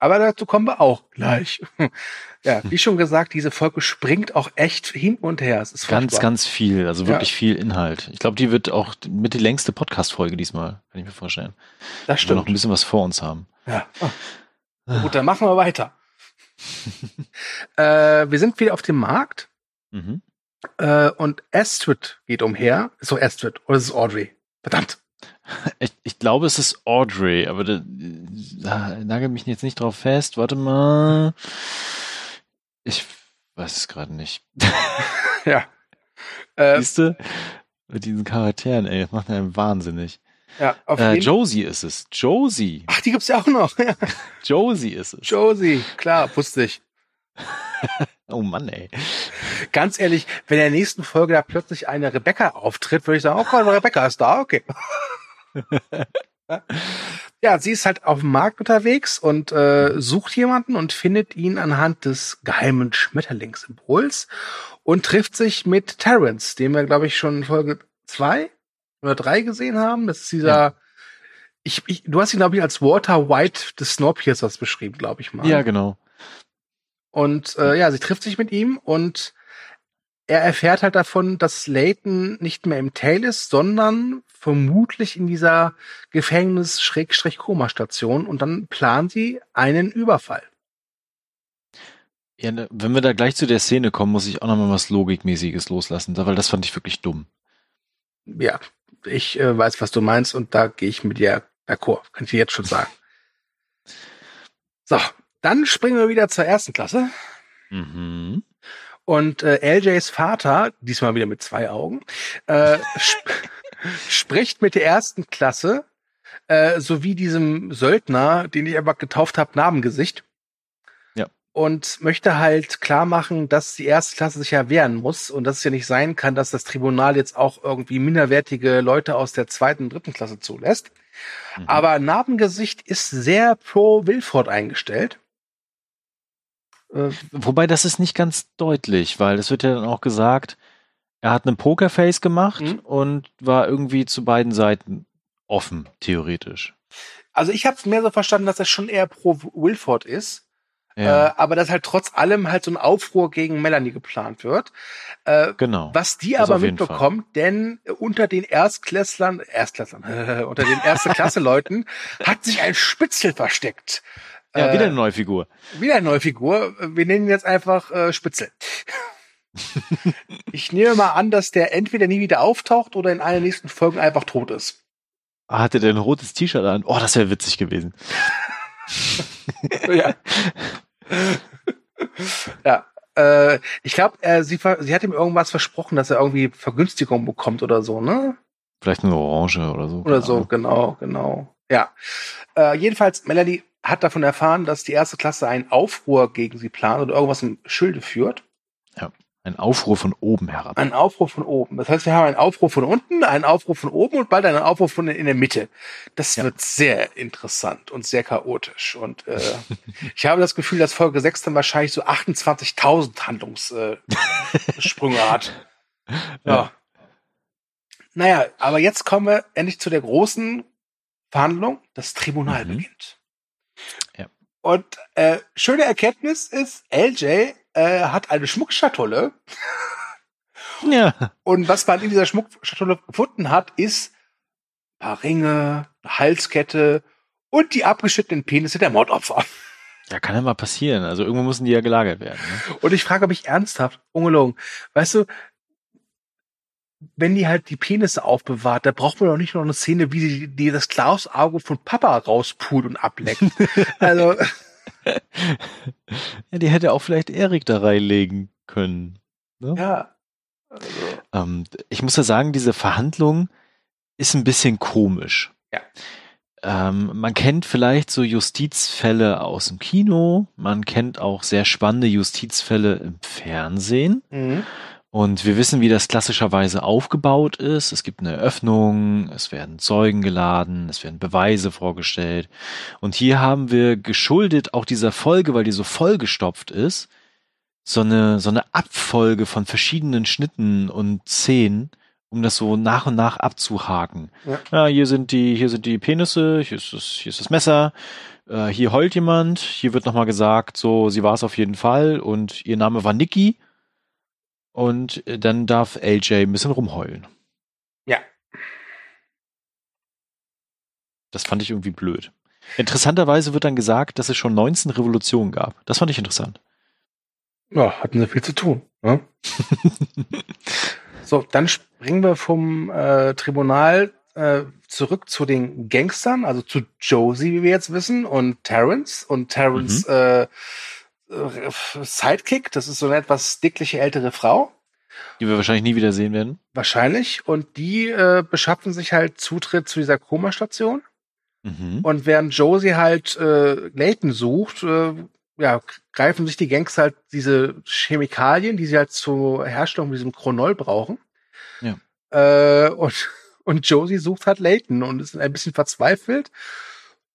Aber dazu kommen wir auch gleich. ja, wie schon gesagt, diese Folge springt auch echt hin und her. Es ist ganz, ganz viel, also wirklich ja. viel Inhalt. Ich glaube, die wird auch mit die längste Podcast-Folge diesmal, kann ich mir vorstellen. Das stimmt. Wir noch ein bisschen was vor uns haben. Ja. Oh. Gut, dann machen wir weiter. Äh, wir sind wieder auf dem Markt. Mhm. Äh, und Astrid geht umher. So Astrid, oder ist es Audrey? Verdammt. Ich, ich, glaube, es ist Audrey, aber da, da nagel mich jetzt nicht drauf fest. Warte mal. Ich weiß es gerade nicht. ja. Äh, Siehst du? Mit diesen Charakteren, ey, das macht einen wahnsinnig. Ja, auf äh, Josie ist es. Josie. Ach, die gibt's ja auch noch. Josie ist es. Josie, klar, wusste ich. oh Mann, ey. Ganz ehrlich, wenn in der nächsten Folge da plötzlich eine Rebecca auftritt, würde ich sagen, oh Gott, Rebecca ist da, okay. ja, sie ist halt auf dem Markt unterwegs und äh, sucht jemanden und findet ihn anhand des geheimen Schmetterlingssymbols und trifft sich mit Terrence, den wir, glaube ich, schon in Folge zwei oder drei gesehen haben. Das ist dieser, ja. ich, ich, du hast ihn, glaube ich, als Walter White des Snowpiercers beschrieben, glaube ich mal. Ja, genau. Und äh, ja, sie trifft sich mit ihm und er erfährt halt davon, dass Layton nicht mehr im Tail ist, sondern vermutlich in dieser Gefängnis-Koma-Station und dann planen sie einen Überfall. Ja, ne, wenn wir da gleich zu der Szene kommen, muss ich auch nochmal was Logikmäßiges loslassen, weil das fand ich wirklich dumm. Ja, ich äh, weiß, was du meinst und da gehe ich mit dir d'accord, kann ich dir jetzt schon sagen. So, dann springen wir wieder zur ersten Klasse. Mhm. Und äh, LJs Vater, diesmal wieder mit zwei Augen, äh, sp spricht mit der ersten Klasse äh, sowie diesem Söldner, den ich einfach getauft habe, Narbengesicht. Und möchte halt klar machen, dass die erste Klasse sich ja wehren muss und dass es ja nicht sein kann, dass das Tribunal jetzt auch irgendwie minderwertige Leute aus der zweiten und dritten Klasse zulässt. Mhm. Aber Narbengesicht ist sehr pro Wilford eingestellt äh, wobei das ist nicht ganz deutlich, weil es wird ja dann auch gesagt, er hat einen Pokerface gemacht mhm. und war irgendwie zu beiden Seiten offen, theoretisch. Also ich habe es mehr so verstanden, dass er schon eher pro Wilford ist. Ja. Äh, aber dass halt trotz allem halt so ein Aufruhr gegen Melanie geplant wird. Äh, genau. Was die das aber mitbekommt, denn unter den Erstklässlern, Erstklässlern, unter den erste Klasse Leuten hat sich ein Spitzel versteckt. Ja, wieder eine neue Figur. Wieder eine neue Figur. Wir nennen ihn jetzt einfach äh, Spitzel. ich nehme mal an, dass der entweder nie wieder auftaucht oder in einer nächsten Folgen einfach tot ist. Hatte der ein rotes T-Shirt an? Oh, das wäre witzig gewesen. ja. Ja. Äh, ich glaube, äh, sie, sie hat ihm irgendwas versprochen, dass er irgendwie Vergünstigung bekommt oder so, ne? Vielleicht eine Orange oder so. Oder so, genau, genau. Ja. Äh, jedenfalls, Melanie hat davon erfahren, dass die erste Klasse einen Aufruhr gegen sie plant oder irgendwas im Schilde führt. Ja, ein Aufruhr von oben herab. Ein Aufruhr von oben. Das heißt, wir haben einen Aufruhr von unten, einen Aufruhr von oben und bald einen Aufruhr von in der Mitte. Das ja. wird sehr interessant und sehr chaotisch. Und äh, ich habe das Gefühl, dass Folge 6 dann wahrscheinlich so 28.000 Handlungssprünge äh, hat. Ja. ja. Naja, aber jetzt kommen wir endlich zu der großen Verhandlung. Das Tribunal mhm. beginnt. Und äh, schöne Erkenntnis ist, LJ äh, hat eine Schmuckschatulle. Ja. Und was man in dieser Schmuckschatulle gefunden hat, ist ein paar Ringe, eine Halskette und die abgeschnittenen Penisse der Mordopfer. Ja, kann ja mal passieren. Also irgendwo müssen die ja gelagert werden. Ne? Und ich frage mich ernsthaft, ungelogen, weißt du, wenn die halt die Penisse aufbewahrt, da braucht man doch nicht noch eine Szene, wie die, die das Klausauge von Papa rauspult und ableckt. also. Ja, die hätte auch vielleicht Erik da reinlegen können. Ne? Ja. Also. Ähm, ich muss ja sagen, diese Verhandlung ist ein bisschen komisch. Ja. ähm, man kennt vielleicht so Justizfälle aus dem Kino, man kennt auch sehr spannende Justizfälle im Fernsehen. Mhm. Und wir wissen, wie das klassischerweise aufgebaut ist. Es gibt eine Eröffnung, es werden Zeugen geladen, es werden Beweise vorgestellt. Und hier haben wir geschuldet auch dieser Folge, weil die so vollgestopft ist, so eine, so eine Abfolge von verschiedenen Schnitten und Szenen, um das so nach und nach abzuhaken. Ja. Ja, hier sind die, hier sind die Penisse, hier ist das, hier ist das Messer, äh, hier heult jemand, hier wird nochmal gesagt, so, sie war es auf jeden Fall und ihr Name war Nikki. Und äh, dann darf LJ ein bisschen rumheulen. Ja. Das fand ich irgendwie blöd. Interessanterweise wird dann gesagt, dass es schon 19 Revolutionen gab. Das fand ich interessant. Ja, hatten sie viel zu tun. Ne? so, dann springen wir vom äh, Tribunal äh, zurück zu den Gangstern, also zu Josie, wie wir jetzt wissen, und Terrence. Und Terrence Mhm. äh, Sidekick, das ist so eine etwas dickliche ältere Frau, Die wir wahrscheinlich nie wieder sehen werden. wahrscheinlich. Und die äh, beschaffen sich halt Zutritt zu dieser Komastation. Mhm. Und während Josie halt äh, Layton sucht, äh, ja, greifen sich die Gangster halt diese Chemikalien, die sie halt zur Herstellung diesem Chronol brauchen. Ja. Äh, und, und Josie sucht halt Layton und ist ein bisschen verzweifelt.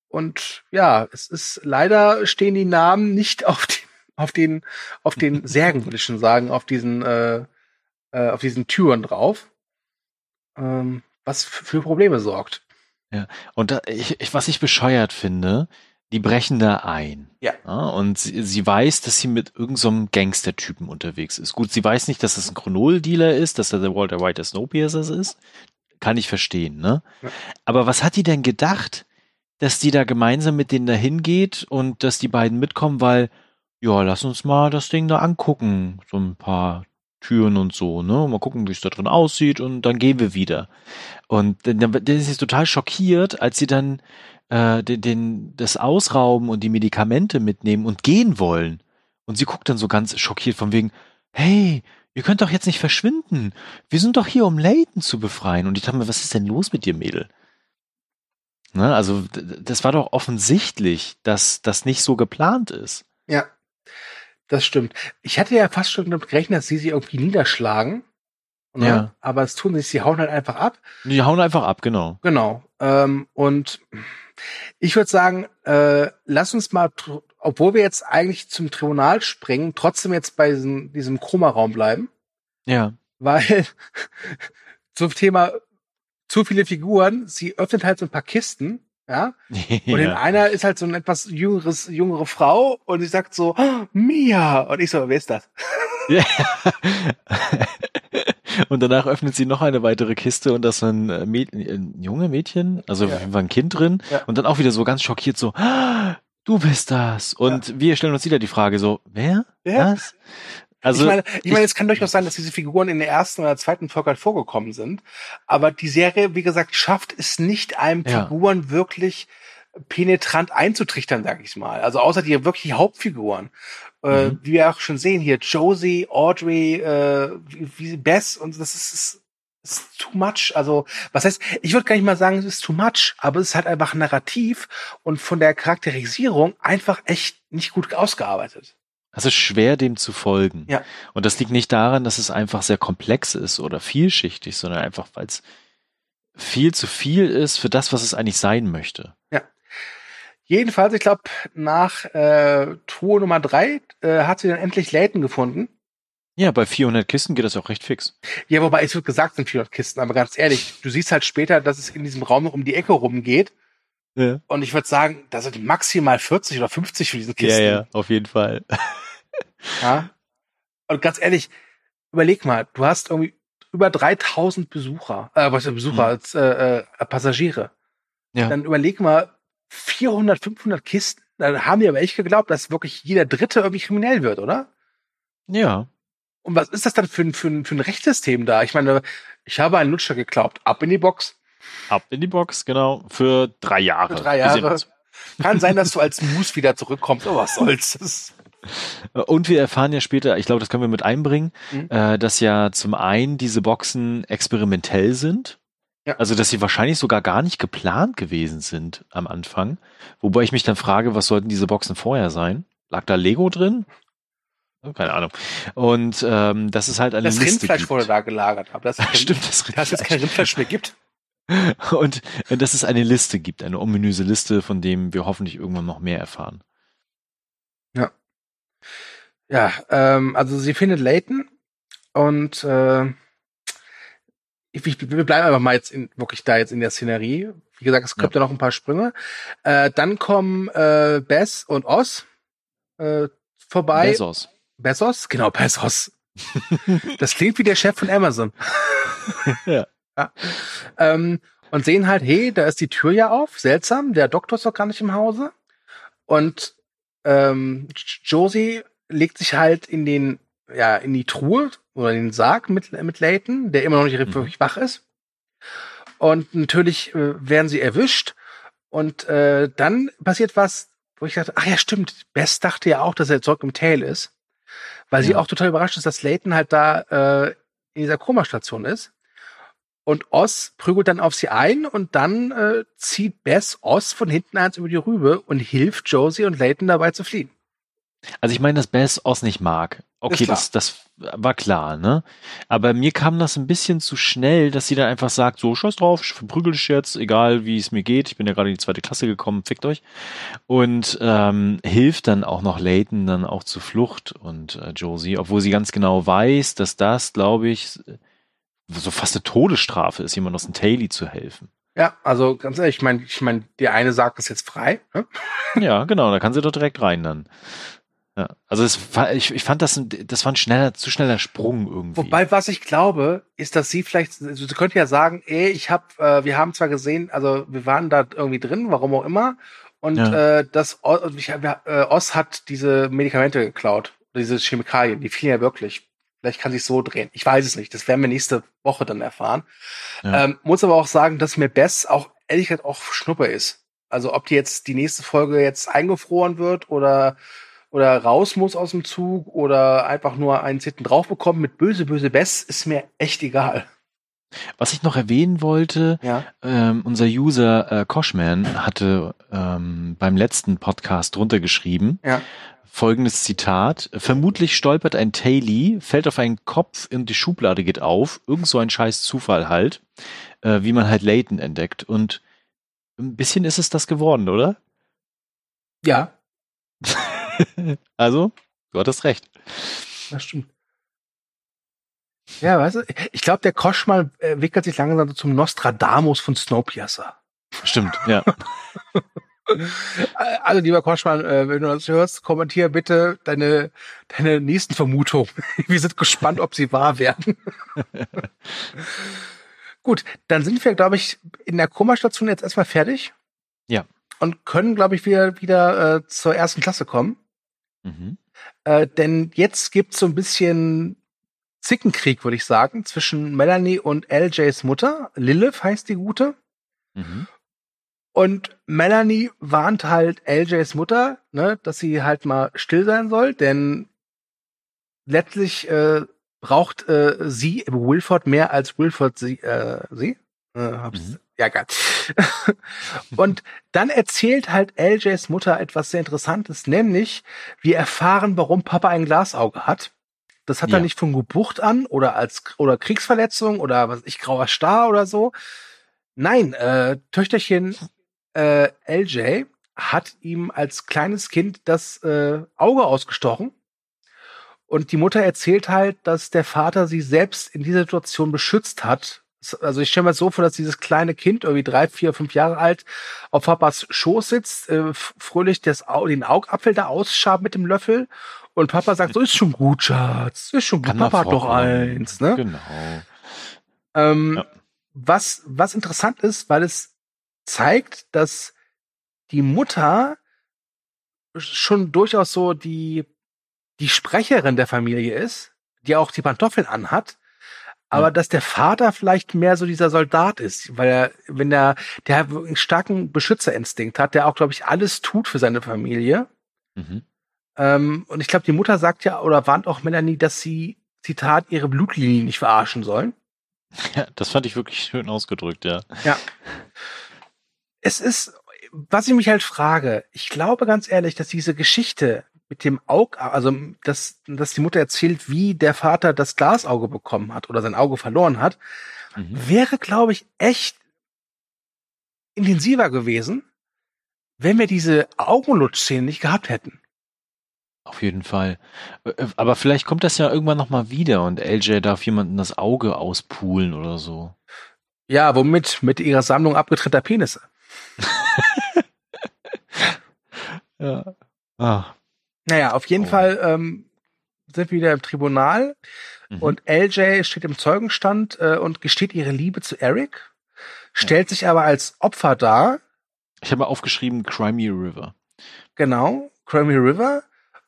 Und ja, es ist leider stehen die Namen nicht auf auf den, auf den Särgen, würde ich schon sagen, auf diesen, äh, äh, auf diesen Türen drauf. Ähm, was für Probleme sorgt. Und da, ich, ich, was ich bescheuert finde, die brechen da ein. Ja. und sie, sie weiß, dass sie mit irgendeinem so Gangster-Typen unterwegs ist. Gut, sie weiß nicht, dass das ein Chronol-Dealer ist, dass er der Walter White der Snowpiercer ist. Kann ich verstehen, ne? Ja. Aber was hat die denn gedacht, dass die da gemeinsam mit denen da hingeht und dass die beiden mitkommen, weil, ja, lass uns mal das Ding da angucken. So ein paar Türen und so, ne? Mal gucken, wie es da drin aussieht und dann gehen wir wieder. Und dann, dann ist sie total schockiert, als sie dann äh, den, den, das Ausrauben und die Medikamente mitnehmen und gehen wollen. Und sie guckt dann so ganz schockiert von wegen, hey, ihr könnt doch jetzt nicht verschwinden. Wir sind doch hier, um Layton zu befreien. Und ich dachte mir, was ist denn los mit dir, Mädel? Ne, also das war doch offensichtlich, dass das nicht so geplant ist. Ja, das stimmt. Ich hatte ja fast schon damit gerechnet, dass sie sie irgendwie niederschlagen. Ne? Ja. Aber es tun sie, sie hauen halt einfach ab. Die hauen einfach ab, genau. Genau. Ähm, und ich würde sagen, äh, lass uns mal, obwohl wir jetzt eigentlich zum Tribunal springen, trotzdem jetzt bei diesem, diesem Chroma-Raum bleiben. Ja. Weil zum Thema zu viele Figuren, sie öffnet halt so ein paar Kisten, ja, und in ja. einer ist halt so ein etwas jüngeres, jüngere Frau und sie sagt so, "Ah, Mia. Und ich so, wer ist das? Ja. Und danach öffnet sie noch eine weitere Kiste und da ist ein, äh, Mäd ein junge Mädchen, also Ja. auf jeden Fall ein Kind drin. Ja. Und dann auch wieder so ganz schockiert so, "Ah, du bist das. Und wir stellen uns wieder die Frage so, wer? Wer? Was? Also, ich meine, ich meine, es kann durchaus sein, dass diese Figuren in der ersten oder zweiten Folge halt vorgekommen sind. Aber die Serie, wie gesagt, schafft es nicht, einem Ja. Figuren wirklich penetrant einzutrichtern, sag ich mal. Also außer die wirklich Hauptfiguren. Äh, Mhm. wie wir auch schon sehen hier, Josie, Audrey, äh, wie, wie Bess und das ist, ist, ist too much. Also, was heißt, ich würde gar nicht mal sagen, es ist too much, aber es ist halt einfach narrativ und von der Charakterisierung einfach echt nicht gut ausgearbeitet. Es ist schwer, dem zu folgen. Ja. Und das liegt nicht daran, dass es einfach sehr komplex ist oder vielschichtig, sondern einfach, weil es viel zu viel ist für das, was es eigentlich sein möchte. Jedenfalls, ich glaube, nach äh, Tour Nummer drei äh, hat sie dann endlich Layton gefunden. Ja, bei 400 Kisten geht das auch recht fix. Ja, wobei es wird gesagt, es sind 400 Kisten, aber ganz ehrlich, du siehst halt später, dass es in diesem Raum noch um die Ecke rumgeht. Ja. Und ich würde sagen, da sind maximal 40 oder 50 für diese Ja, Kisten. ja, auf jeden Fall. Ja? Und ganz ehrlich, überleg mal, du hast irgendwie über 3000 Besucher, äh, was ist Besucher, Mhm. als, äh, äh, Passagiere. Ja. Dann überleg mal, 400, 500 Kisten, dann haben die aber echt geglaubt, dass wirklich jeder Dritte irgendwie kriminell wird, oder? Ja. Und was ist das dann für ein, für ein, für ein Rechtssystem da? Ich meine, ich habe einen Lutscher geglaubt. Ab in die Box. Ab in die Box, genau. Für drei Jahre. Für drei Jahre. Kann sein, dass du als Moose wieder zurückkommst, aber was soll's. Und wir erfahren ja später, ich glaube, das können wir mit einbringen, Mhm. äh, dass ja zum einen diese Boxen experimentell sind. Ja. Also, dass sie wahrscheinlich sogar gar nicht geplant gewesen sind am Anfang. Wobei ich mich dann frage, was sollten diese Boxen vorher sein? Lag da Lego drin? Keine Ahnung. Und ähm, das ist halt eine das Liste. Das Rindfleisch wurde da gelagert. Aber das Stimmt, das Rindfleisch. Dass es kein Rindfleisch mehr gibt. Und äh, dass es eine Liste gibt, eine ominöse Liste, von dem wir hoffentlich irgendwann noch mehr erfahren. Ja. Ähm, also sie findet Leighton und äh, ich, ich, wir bleiben einfach mal jetzt in, wirklich da jetzt in der Szenerie. Wie gesagt, es kommt ja, ja noch ein paar Sprünge. Äh, dann kommen äh, Bess und Oz äh, vorbei. Bezos. Bezos? Genau, Bezos. das klingt wie der Chef von Amazon. ja. ja. Ähm, und sehen halt, hey, da ist die Tür ja auf. Seltsam, der Doktor ist doch gar nicht im Hause. Und ähm, Josie legt sich halt in den, ja, in die Truhe oder in den Sarg mit, mit Layton, der immer noch nicht mhm. wirklich wach ist. Und natürlich äh, werden sie erwischt. Und äh, dann passiert was, wo ich dachte, ach ja, stimmt, Bess dachte ja auch, dass er zurück im Tail ist. Weil ja. sie auch total überrascht ist, dass Layton halt da äh, in dieser Komastation ist. Und Oz prügelt dann auf sie ein und dann äh, zieht Bess Oz von hinten eins über die Rübe und hilft Josie und Layton dabei zu fliehen. Also ich meine, dass Bess Oz nicht mag. Okay, das, das war klar, ne? Aber mir kam das ein bisschen zu schnell, dass sie dann einfach sagt, so, scheiß drauf, ich verprügel dich jetzt, egal wie es mir geht. Ich bin ja gerade in die zweite Klasse gekommen, fickt euch. Und ähm, hilft dann auch noch Layton dann auch zur Flucht und äh, Josie, obwohl sie ganz genau weiß, dass das, glaube ich, so fast eine Todesstrafe ist, jemand aus dem Taily zu helfen. Ja, also ganz ehrlich, ich meine, ich meine, der eine sagt das jetzt frei. Ne? Ja, genau, da kann sie doch direkt rein dann. Ja, also es, ich, ich fand das, das war ein schneller, zu schneller Sprung irgendwie. Wobei, was ich glaube, ist, dass sie vielleicht, sie könnte ja sagen, ey, ich hab, äh, wir haben zwar gesehen, also wir waren da irgendwie drin, warum auch immer, und ja. äh, das ich, äh, Oz hat diese Medikamente geklaut, diese Chemikalien, die fielen ja wirklich. Vielleicht kann sich so drehen. Ich weiß es nicht. Das werden wir nächste Woche dann erfahren. Ja. Ähm, muss aber auch sagen, dass mir Bess auch ehrlich gesagt auch Schnuppe ist. Also ob die jetzt die nächste Folge jetzt eingefroren wird oder oder raus muss aus dem Zug oder einfach nur einen Sitten drauf bekommen mit böse, böse Bess, ist mir echt egal. Was ich noch erwähnen wollte, ja. ähm, unser User äh, Koshman hatte ähm, beim letzten Podcast drunter geschrieben, ja. folgendes Zitat, vermutlich stolpert ein Taily, fällt auf einen Kopf und die Schublade geht auf, irgend so ein scheiß Zufall halt, äh, wie man halt Layton entdeckt und ein bisschen ist es das geworden, oder? Ja, also, du hattest recht. Das stimmt. Ja, weißt du, ich glaube, der Koschmal entwickelt sich langsam so zum Nostradamus von Snowpiercer. Stimmt, ja. Also, lieber Koschmann, äh, wenn du das hörst, kommentier bitte deine, deine nächsten Vermutungen. Wir sind gespannt, ob sie wahr werden. Gut, dann sind wir, glaube ich, in der Komastation jetzt erstmal fertig. Ja. Und können, glaube ich, wieder, wieder äh, zur ersten Klasse kommen. Mhm. Äh, denn jetzt gibt's so ein bisschen Zickenkrieg, würde ich sagen, zwischen Melanie und LJs Mutter. Lilith heißt die Gute. Mhm. Und Melanie warnt halt LJs Mutter, ne, dass sie halt mal still sein soll, denn letztlich äh, braucht äh, sie Wilford mehr als Wilford sie. Äh, sie? Äh, hab's, mhm. Ja, geil. und dann erzählt halt LJs Mutter etwas sehr Interessantes, nämlich wir erfahren, warum Papa ein Glasauge hat. Das hat ja. er nicht von Geburt an oder als oder Kriegsverletzung oder was ich grauer Star oder so. Nein, äh, Töchterchen äh, LJ hat ihm als kleines Kind das äh, Auge ausgestochen. Und die Mutter erzählt halt, dass der Vater sie selbst in dieser Situation beschützt hat also ich stelle mir so vor, dass dieses kleine Kind, irgendwie drei, vier, fünf Jahre alt, auf Papas Schoß sitzt, äh, fröhlich das, den Augapfel da ausschabt mit dem Löffel und Papa sagt, so ist schon gut, Schatz, ist schon gut, Papa hat doch eins, ne? Genau. Ähm, ja. was, was interessant ist, weil es zeigt, dass die Mutter schon durchaus so die, die Sprecherin der Familie ist, die auch die Pantoffeln anhat, aber dass der Vater vielleicht mehr so dieser Soldat ist, weil er, wenn er, der einen starken Beschützerinstinkt hat, der auch, glaube ich, alles tut für seine Familie. Mhm. Ähm, und ich glaube, die Mutter sagt ja oder warnt auch Melanie, dass sie, Zitat, ihre Blutlinie nicht verarschen sollen. Ja, das fand ich wirklich schön ausgedrückt, ja. Ja. Es ist, was ich mich halt frage, ich glaube ganz ehrlich, dass diese Geschichte mit dem Auge, also dass, dass die Mutter erzählt, wie der Vater das Glasauge bekommen hat oder sein Auge verloren hat, mhm. wäre, glaube ich, echt intensiver gewesen, wenn wir diese Augenlutschszene nicht gehabt hätten. Auf jeden Fall. Äh, aber vielleicht kommt das ja irgendwann nochmal wieder und LJ darf jemanden das Auge auspulen oder so. Ja, womit? Mit ihrer Sammlung abgetrennter Penisse. ja. Ah. Naja, auf jeden oh. Fall ähm, sind wir wieder im Tribunal mhm. und LJ steht im Zeugenstand äh, und gesteht ihre Liebe zu Eric, stellt ja. sich aber als Opfer dar. Ich habe aufgeschrieben Crimey River. Genau, Crimey River.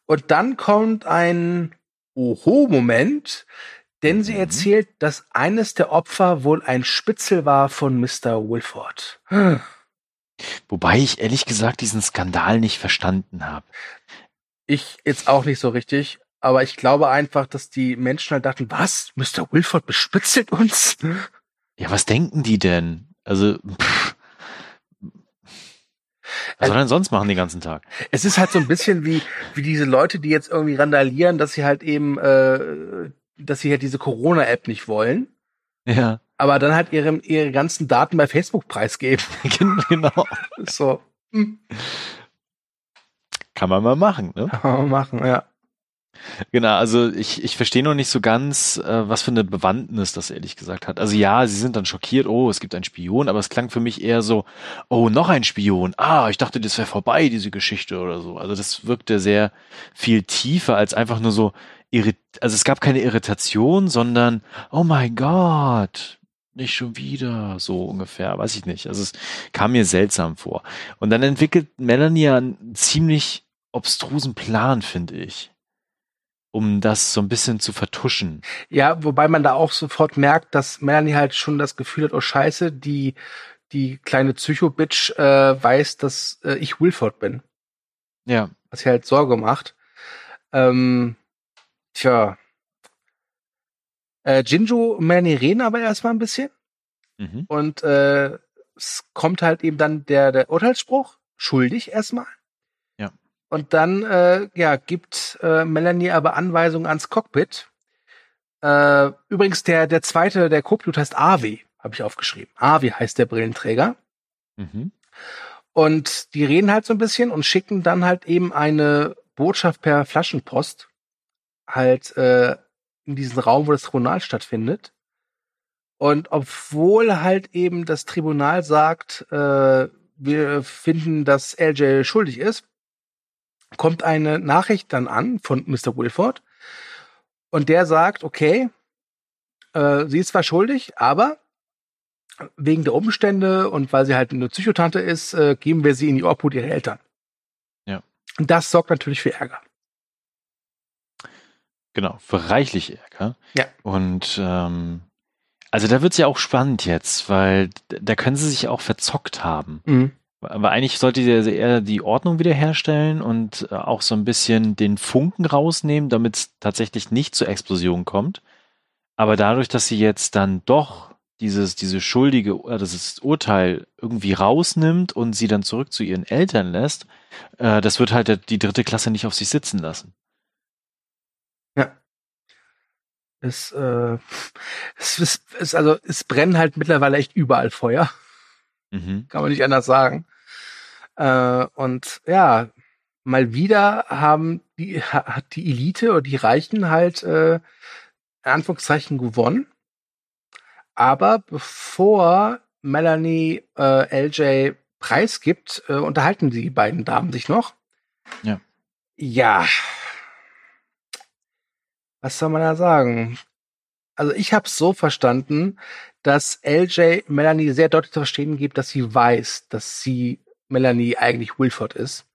Und dann kommt ein Oho-Moment, denn sie mhm. erzählt, dass eines der Opfer wohl ein Spitzel war von Mr. Wilford. Wobei ich ehrlich gesagt diesen Skandal nicht verstanden habe. Ich jetzt auch nicht so richtig, aber ich glaube einfach, dass die Menschen halt dachten, was? Mr. Wilford bespitzelt uns? Ja, was denken die denn? Also, pff, was soll er denn sonst machen den ganzen Tag? Es ist halt so ein bisschen wie, wie diese Leute, die jetzt irgendwie randalieren, dass sie halt eben, äh, dass sie halt diese Corona-App nicht wollen. Ja. Aber dann halt ihre, ihre ganzen Daten bei Facebook preisgeben. genau. so. Hm. Kann man mal machen, ne? Kann man machen, ja. Genau, also ich, ich verstehe noch nicht so ganz, äh, was für eine Bewandtnis das ehrlich gesagt hat. Also ja, sie sind dann schockiert, oh, es gibt einen Spion, aber es klang für mich eher so, oh, noch ein Spion. Ah, ich dachte, das wäre vorbei, diese Geschichte oder so. Also das wirkte sehr viel tiefer als einfach nur so irrit also es gab keine Irritation, sondern oh mein Gott, nicht schon wieder, so ungefähr, weiß ich nicht. Also es kam mir seltsam vor. Und dann entwickelt Melanie ja einen ziemlich obstrusen Plan, finde ich um das so ein bisschen zu vertuschen. Ja, wobei man da auch sofort merkt, dass Melanie halt schon das Gefühl hat, oh scheiße, die, die kleine Psycho-Bitch äh, weiß, dass äh, ich Wilford bin. Ja. Was sie halt Sorge macht. Ähm, tja. Äh, Jinju und Melanie reden aber erstmal ein bisschen. Mhm. Und äh, es kommt halt eben dann der, der Urteilsspruch, schuldig erstmal. Und dann äh, ja, gibt äh, Melanie aber Anweisungen ans Cockpit. Äh, übrigens, der, der zweite, der Co-Pilot heißt Avi, habe ich aufgeschrieben. Avi heißt der Brillenträger. Mhm. Und die reden halt so ein bisschen und schicken dann halt eben eine Botschaft per Flaschenpost halt äh, in diesen Raum, wo das Tribunal stattfindet. Und obwohl halt eben das Tribunal sagt, äh, wir finden, dass LJ schuldig ist, kommt eine Nachricht dann an von Mr. Wilford und der sagt, okay, äh, sie ist zwar schuldig, aber wegen der Umstände und weil sie halt eine Psychotante ist, äh, geben wir sie in die Obhut ihrer Eltern. Ja. Und das sorgt natürlich für Ärger. Genau, für reichlich Ärger. Ja. Und ähm, also da wird's ja auch spannend jetzt, weil da können sie sich auch verzockt haben. Mhm. Aber eigentlich sollte sie eher die Ordnung wiederherstellen und äh, auch so ein bisschen den Funken rausnehmen, damit es tatsächlich nicht zur Explosion kommt. Aber dadurch, dass sie jetzt dann doch dieses, diese schuldige, äh, das Urteil irgendwie rausnimmt und sie dann zurück zu ihren Eltern lässt, äh, das wird halt die dritte Klasse nicht auf sich sitzen lassen. Ja. Es, äh, es, es, es, also, es brennen halt mittlerweile echt überall Feuer. Mhm. Kann man nicht anders sagen. Äh, und ja, mal wieder haben die, hat die Elite oder die Reichen halt äh, in Anführungszeichen gewonnen. Aber bevor Melanie äh, LJ preisgibt, äh, unterhalten die beiden Damen sich noch. Ja. Ja. Was soll man da sagen? Also ich habe so verstanden, dass LJ Melanie sehr deutlich zu verstehen gibt, dass sie weiß, dass sie Melanie eigentlich Wilford ist.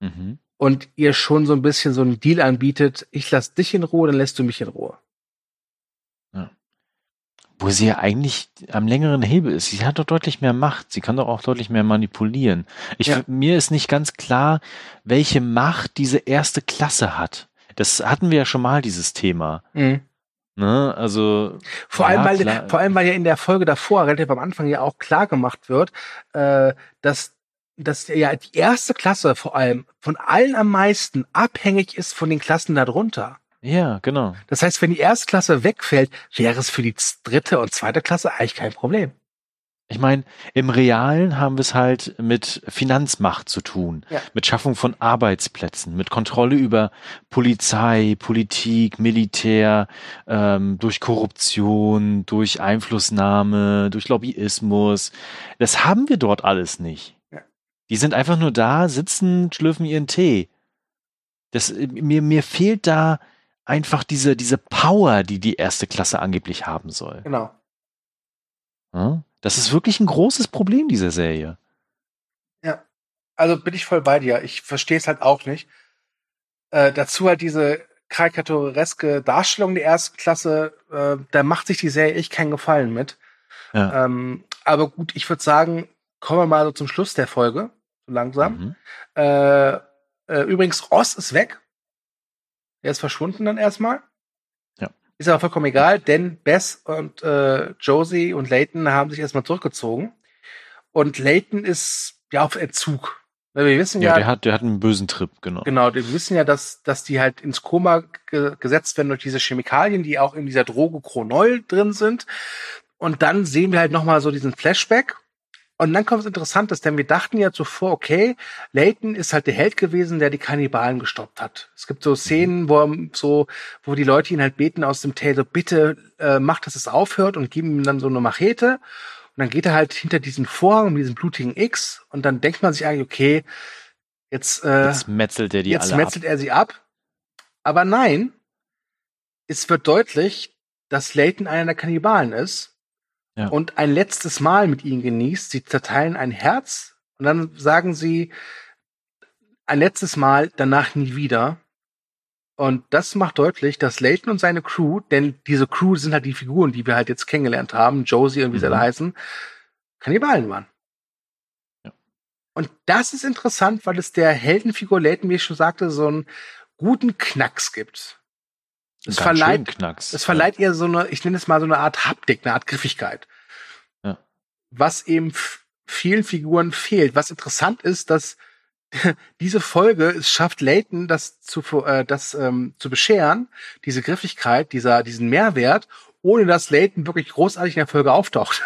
Mhm. Und ihr schon so ein bisschen so einen Deal anbietet, ich lass dich in Ruhe, dann lässt du mich in Ruhe. Ja. Wo sie ja eigentlich am längeren Hebel ist. Sie hat doch deutlich mehr Macht. Sie kann doch auch deutlich mehr manipulieren. Ich, ja. Mir ist nicht ganz klar, welche Macht diese erste Klasse hat. Das hatten wir ja schon mal, dieses Thema. Mhm. Ne? Also vor allem, weil klar. vor allem, weil ja in der Folge davor relativ am Anfang ja auch klar gemacht wird, äh, dass dass ja die erste Klasse vor allem von allen am meisten abhängig ist von den Klassen darunter. Ja, genau. Das heißt, wenn die erste Klasse wegfällt, wäre es für die dritte und zweite Klasse eigentlich kein Problem. Ich meine, im Realen haben wir es halt mit Finanzmacht zu tun, ja. mit Schaffung von Arbeitsplätzen, mit Kontrolle über Polizei, Politik, Militär, ähm, durch Korruption, durch Einflussnahme, durch Lobbyismus. Das haben wir dort alles nicht. Die sind einfach nur da, sitzen, schlürfen ihren Tee. Das, mir, mir fehlt da einfach diese, diese Power, die die erste Klasse angeblich haben soll. Genau. Ja? Das ist wirklich ein großes Problem dieser Serie. Ja, also bin ich voll bei dir. Ich verstehe es halt auch nicht. Äh, dazu halt diese karikatureske Darstellung der ersten Klasse, äh, da macht sich die Serie echt keinen Gefallen mit. Ja. Ähm, aber gut, ich würde sagen, kommen wir mal so zum Schluss der Folge, so langsam. Mhm. Äh, äh, übrigens, Ross ist weg. Er ist verschwunden dann erstmal. Ist aber vollkommen egal, denn Bess und äh, Josie und Layton haben sich erstmal zurückgezogen. Und Layton ist ja auf Entzug. Weil wir wissen ja, ja, der hat, der hat einen bösen Trip, genau. Genau, wir wissen ja, dass, dass die halt ins Koma ge gesetzt werden durch diese Chemikalien, die auch in dieser Droge Chronol drin sind. Und dann sehen wir halt nochmal so diesen Flashback und dann kommt es Interessantes, denn wir dachten ja zuvor, okay, Layton ist halt der Held gewesen, der die Kannibalen gestoppt hat. Es gibt so. Szenen, wo so, wo die Leute ihn halt beten aus dem Tail, so bitte äh, macht, dass es aufhört und geben ihm dann so eine Machete. Und dann geht er halt hinter diesen Vorhang, um diesen blutigen X, und dann denkt man sich eigentlich, okay, jetzt, äh, jetzt metzelt er die jetzt metzelt ab. er sie ab. Aber nein, es wird deutlich, dass Layton einer der Kannibalen ist ja. und ein letztes Mal mit ihnen genießt. Sie zerteilen ein Herz und dann sagen sie ein letztes Mal, danach nie wieder. Und das macht deutlich, dass Layton und seine Crew, denn diese Crew sind halt die Figuren, die wir halt jetzt kennengelernt haben, Josie und wie sie mhm. alle heißen, Kannibalen waren. Ja. Und das ist interessant, weil es der Heldenfigur Layton, wie ich schon sagte, so einen guten Knacks gibt. Es verleiht, es verleiht ihr so eine, ich nenne es mal so eine Art Haptik, eine Art Griffigkeit. Ja. Was eben vielen Figuren fehlt. Was interessant ist, dass diese Folge es schafft, Layton das zu, äh, das, ähm, zu bescheren, diese Griffigkeit, dieser, diesen Mehrwert, ohne dass Layton wirklich großartig in der Folge auftaucht.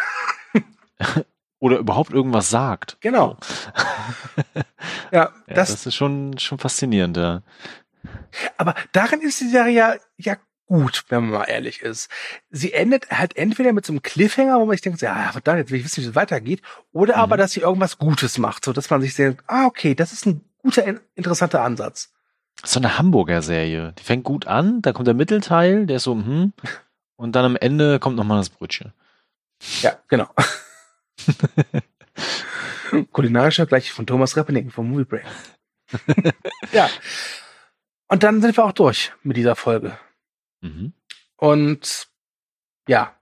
Oder überhaupt irgendwas sagt. Genau. ja, das, ja, das ist schon, schon faszinierend, ja. Aber darin ist die Serie ja, ja gut, wenn man mal ehrlich ist. Sie endet halt entweder mit so einem Cliffhanger, wo man sich denkt, ja, verdammt, jetzt will ich wissen, wie es weitergeht, oder mhm. aber, dass sie irgendwas Gutes macht, so dass man sich denkt, ah, okay, das ist ein guter, interessanter Ansatz. So eine Hamburger-Serie. Die fängt gut an, da kommt der Mittelteil, der ist so, hm, und dann am Ende kommt nochmal das Brötchen. Ja, genau. Kulinarischer gleich von Thomas Rappening vom Movie Brain. ja. Und dann sind wir auch durch mit dieser Folge. Mhm. Und ja,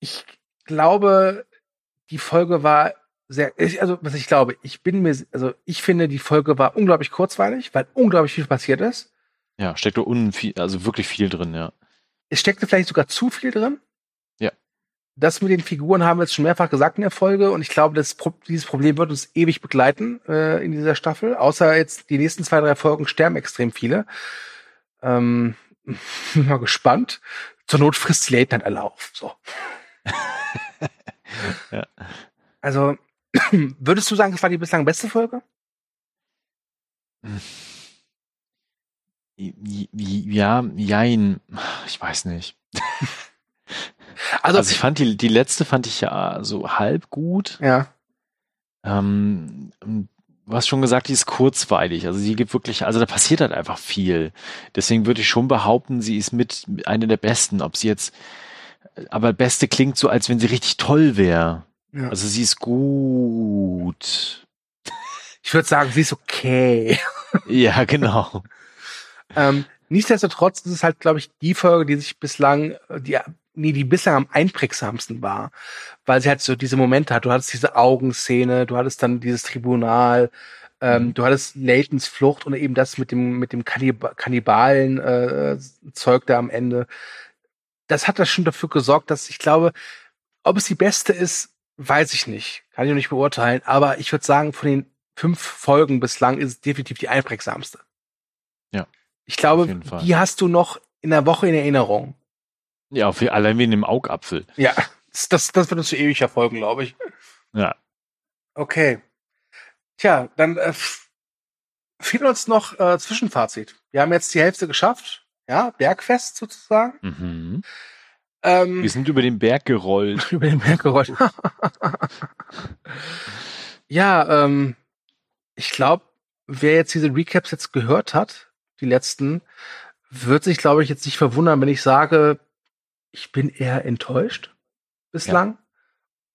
ich glaube, die Folge war sehr, also was ich glaube, ich bin mir, also ich finde, die Folge war unglaublich kurzweilig, weil unglaublich viel passiert ist. Ja, steckte unviel, also wirklich viel drin, ja. Es steckte vielleicht sogar zu viel drin das mit den Figuren haben wir jetzt schon mehrfach gesagt in der Folge und ich glaube, das, dieses Problem wird uns ewig begleiten äh, in dieser Staffel. Außer jetzt die nächsten zwei, drei Folgen sterben extrem viele. Ähm, bin mal gespannt. Zur Not frisst die Late Night alle auf. So. ja. Also, würdest du sagen, das war die bislang beste Folge? Ja, jein. Ich weiß nicht. Also, also ich fand die, die letzte fand ich ja so halb gut. Ja. Ähm, du hast schon gesagt, die ist kurzweilig. Also sie gibt wirklich, also da passiert halt einfach viel. Deswegen würde ich schon behaupten, sie ist mit eine der besten. Ob sie jetzt, aber beste klingt so, als wenn sie richtig toll wäre. Ja. Also sie ist gut. Ich würde sagen, sie ist okay. ja, genau. ähm, nichtsdestotrotz ist es halt, glaube ich, die Folge, die sich bislang, die nee, die bislang am einprägsamsten war, weil sie halt so diese Momente hat. Du hattest diese Augenszene, du hattest dann dieses Tribunal, ähm, mhm. du hattest Laytons Flucht und eben das mit dem mit dem Kannib Kannibalen äh, Zeug da am Ende. Das hat das schon dafür gesorgt, dass ich glaube, ob es die beste ist, weiß ich nicht, kann ich noch nicht beurteilen. Aber ich würde sagen, von den fünf Folgen bislang ist es definitiv die einprägsamste. Ja. Ich glaube, die hast du noch in der Woche in Erinnerung. Ja, für allein wie in dem Augapfel. Ja, das, das wird uns zu ewig erfolgen, glaube ich. Ja. Okay. Tja, dann äh, fehlt uns noch äh, Zwischenfazit. Wir haben jetzt die Hälfte geschafft. Ja, Bergfest sozusagen. Mhm. Ähm, Wir sind über den Berg gerollt. über den Berg gerollt. ja, ähm, ich glaube, wer jetzt diese Recaps jetzt gehört hat, die letzten, wird sich, glaube ich, jetzt nicht verwundern, wenn ich sage, ich bin eher enttäuscht bislang. Ja.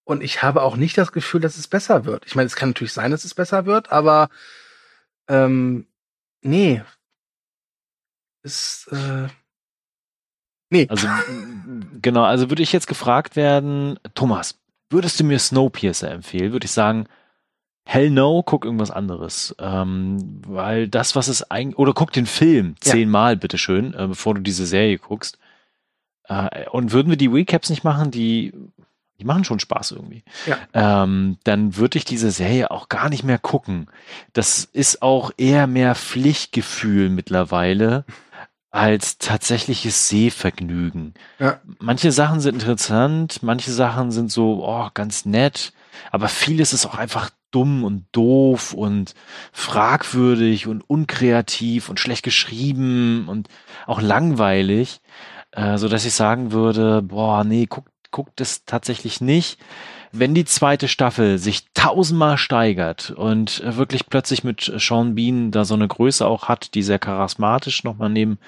Und ich habe auch nicht das Gefühl, dass es besser wird. Ich meine, es kann natürlich sein, dass es besser wird, aber ähm, nee. Ist, äh, nee. Also genau, also würde ich jetzt gefragt werden, Thomas, würdest du mir Snowpiercer empfehlen? Würde ich sagen, hell no, guck irgendwas anderes. Ähm, weil das, was es eigentlich, oder guck den Film zehnmal, ja. bitteschön, äh, bevor du diese Serie guckst. Äh, und würden wir die Recaps nicht machen, die, die machen schon Spaß irgendwie, ja. ähm, dann würde ich diese Serie auch gar nicht mehr gucken. Das ist auch eher mehr Pflichtgefühl mittlerweile als tatsächliches Sehvergnügen. Ja. Manche Sachen sind interessant, manche Sachen sind so oh, ganz nett, aber vieles ist auch einfach dumm und doof und fragwürdig und unkreativ und schlecht geschrieben und auch langweilig äh, so dass ich sagen würde, boah, nee, guckt guckt es tatsächlich nicht. Wenn die zweite Staffel sich tausendmal steigert und wirklich plötzlich mit Sean Bean da so eine Größe auch hat, die sehr charismatisch nochmal neben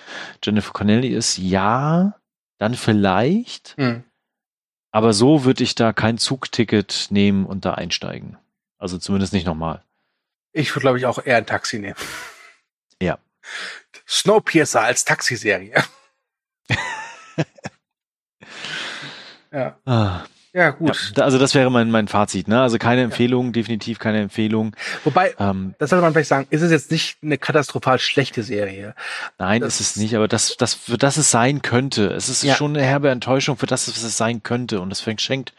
Jennifer Connelly ist, ja, dann vielleicht. Mhm. Aber so würde ich da kein Zugticket nehmen und da einsteigen. Also zumindest nicht nochmal. Ich würde, glaube ich, auch eher ein Taxi nehmen. Ja. Snowpiercer als Taxiserie. ja. Ah. Ja, gut. Ja, also das wäre mein, mein Fazit. Ne? Also keine Empfehlung, ja. definitiv keine Empfehlung. Wobei, ähm, das sollte man vielleicht sagen, ist es jetzt nicht eine katastrophal schlechte Serie. Nein, das ist es nicht, aber das, das, für das es sein könnte. Es ist ja. schon eine herbe Enttäuschung für das, was es sein könnte. Und es schenkt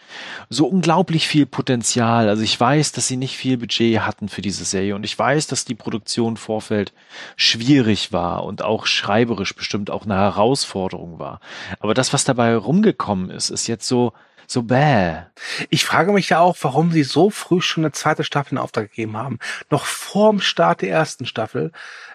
so unglaublich viel Potenzial. Also ich weiß, dass sie nicht viel Budget hatten für diese Serie. Und ich weiß, dass die Produktion Vorfeld schwierig war und auch schreiberisch bestimmt auch eine Herausforderung war. Aber das, was dabei rumgekommen ist, ist jetzt so, so bäh. Ich frage mich ja auch, warum sie so früh schon eine zweite Staffel in Auftrag gegeben haben. Noch vorm Start der ersten Staffel.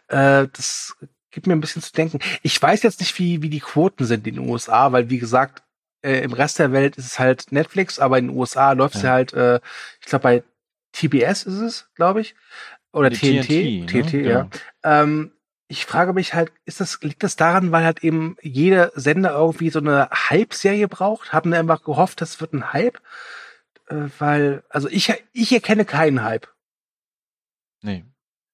Äh, das gibt mir ein bisschen zu denken. Ich weiß jetzt nicht, wie, wie die Quoten sind in den USA, weil wie gesagt, äh, im Rest der Welt ist es halt Netflix, aber in den USA läuft ja. sie halt, äh, ich glaube bei TBS ist es, glaube ich. Oder die TNT. TNT, TNT ne? ja. ja. Ähm, ich frage mich halt, ist das, liegt das daran, weil halt eben jeder Sender irgendwie so eine Hype-Serie braucht? Haben wir einfach gehofft, das wird ein Hype? Äh, weil, also ich, ich erkenne keinen Hype. Nee.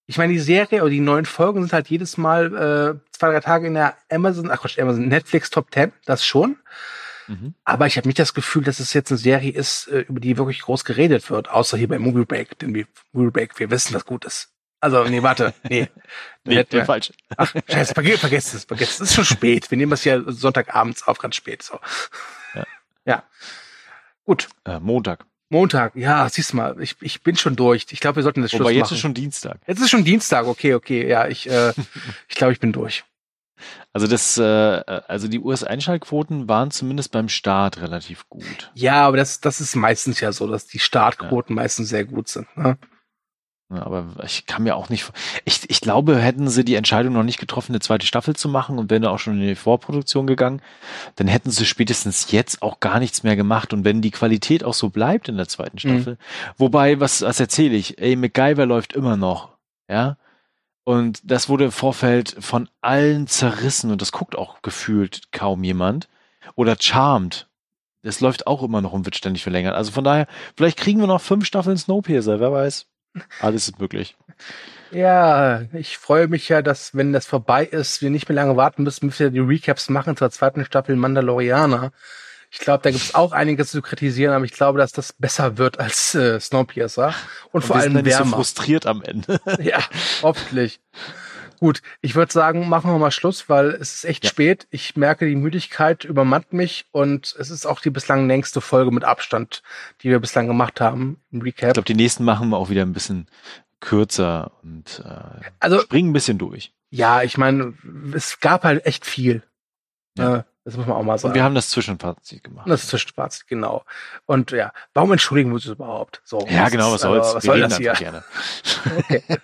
Ich meine, die Serie oder die neuen Folgen sind halt jedes Mal äh, zwei, drei Tage in der Amazon, ach Quatsch, Amazon, Netflix Top 10, das schon. Mhm. Aber ich habe nicht das Gefühl, dass es jetzt eine Serie ist, äh, über die wirklich groß geredet wird, außer hier bei Movie Break, denn wir, Movie Break, wir wissen, was gut ist. Also, nee, warte, nee. nee, der falsch. Ach, scheiße, vergiss, vergesst es, vergesst es. Es ist schon spät. Wir nehmen das ja Sonntagabends auf, ganz spät, so. Ja. ja. Gut. Äh, Montag. Montag, ja, siehst du mal, ich, ich bin schon durch. Ich glaube, wir sollten das Wobei Schluss jetzt machen. ist schon Dienstag. Jetzt ist schon Dienstag, okay, okay, ja, ich, äh, ich glaube, ich bin durch. Also das, äh, also die US-Einschaltquoten waren zumindest beim Start relativ gut. Ja, aber das, das ist meistens ja so, dass die Startquoten ja. meistens sehr gut sind. Ne? Aber ich kann mir auch nicht. Ich, ich glaube, hätten sie die Entscheidung noch nicht getroffen, eine zweite Staffel zu machen und wären auch schon in die Vorproduktion gegangen, dann hätten sie spätestens jetzt auch gar nichts mehr gemacht. Und wenn die Qualität auch so bleibt in der zweiten mhm. Staffel, mhm. wobei, was, was erzähle ich? Ey, MacGyver läuft immer noch. Ja. Und das wurde im Vorfeld von allen zerrissen und das guckt auch gefühlt kaum jemand. Oder Charmed. Das läuft auch immer noch und wird ständig verlängert. Also von daher, vielleicht kriegen wir noch fünf Staffeln Snowpiercer, wer weiß. Alles ist möglich. Ja, ich freue mich ja, dass, wenn das vorbei ist, wir nicht mehr lange warten müssen, bis wir die Recaps machen zur zweiten Staffel Mandalorianer. Ich glaube, da gibt es auch einiges zu kritisieren, aber ich glaube, dass das besser wird als äh, Snowpiercer. Und, und vor allem wärmer. so frustriert am Ende. ja, hoffentlich. Gut, ich würde sagen, machen wir mal Schluss, weil es ist echt ja. spät. Ich merke, die Müdigkeit übermannt mich und es ist auch die bislang längste Folge mit Abstand, die wir bislang gemacht haben im Recap. Ich glaube, die nächsten machen wir auch wieder ein bisschen kürzer und äh, also, springen ein bisschen durch. Ja, ich meine, es gab halt echt viel. Ja. Äh, das muss man auch mal sagen. Und wir haben das Zwischenfazit gemacht. Das Zwischenfazit, genau. Und ja, warum entschuldigen wir uns überhaupt? So, ja, genau, was soll's. Also, was wir soll das hier? Gerne. okay.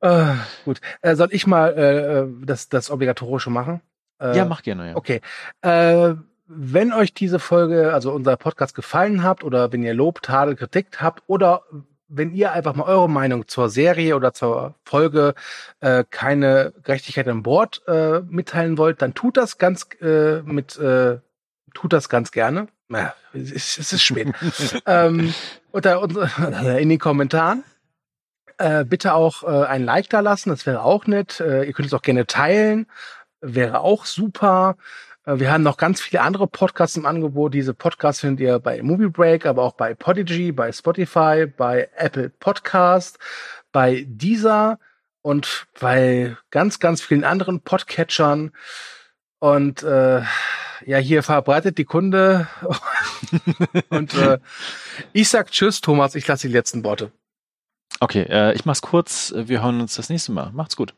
Äh, gut. Äh, soll ich mal äh, äh, das, das Obligatorische machen? Äh, ja, mach gerne, ja. Okay. Äh, wenn euch diese Folge, also unser Podcast gefallen habt oder wenn ihr Lob, Tadel, Kritik habt oder wenn ihr einfach mal eure Meinung zur Serie oder zur Folge äh, keine Gerechtigkeit an Bord äh, mitteilen wollt, dann tut das ganz äh, mit äh, tut das ganz gerne. Ja, es, es ist spät. ähm, unter, unter, in den Kommentaren. Äh, bitte auch äh, ein Like da lassen, das wäre auch nett. Äh, ihr könnt es auch gerne teilen, wäre auch super. Äh, wir haben noch ganz viele andere Podcasts im Angebot. Diese Podcasts findet ihr bei Movie Break, aber auch bei Podigy, bei Spotify, bei Apple Podcast, bei Deezer und bei ganz, ganz vielen anderen Podcatchern. Und äh, ja, hier verbreitet die Kunde. und äh, ich sag Tschüss, Thomas, ich lasse die letzten Worte. Okay, äh, ich mach's kurz. Wir hören uns das nächste Mal. Macht's gut.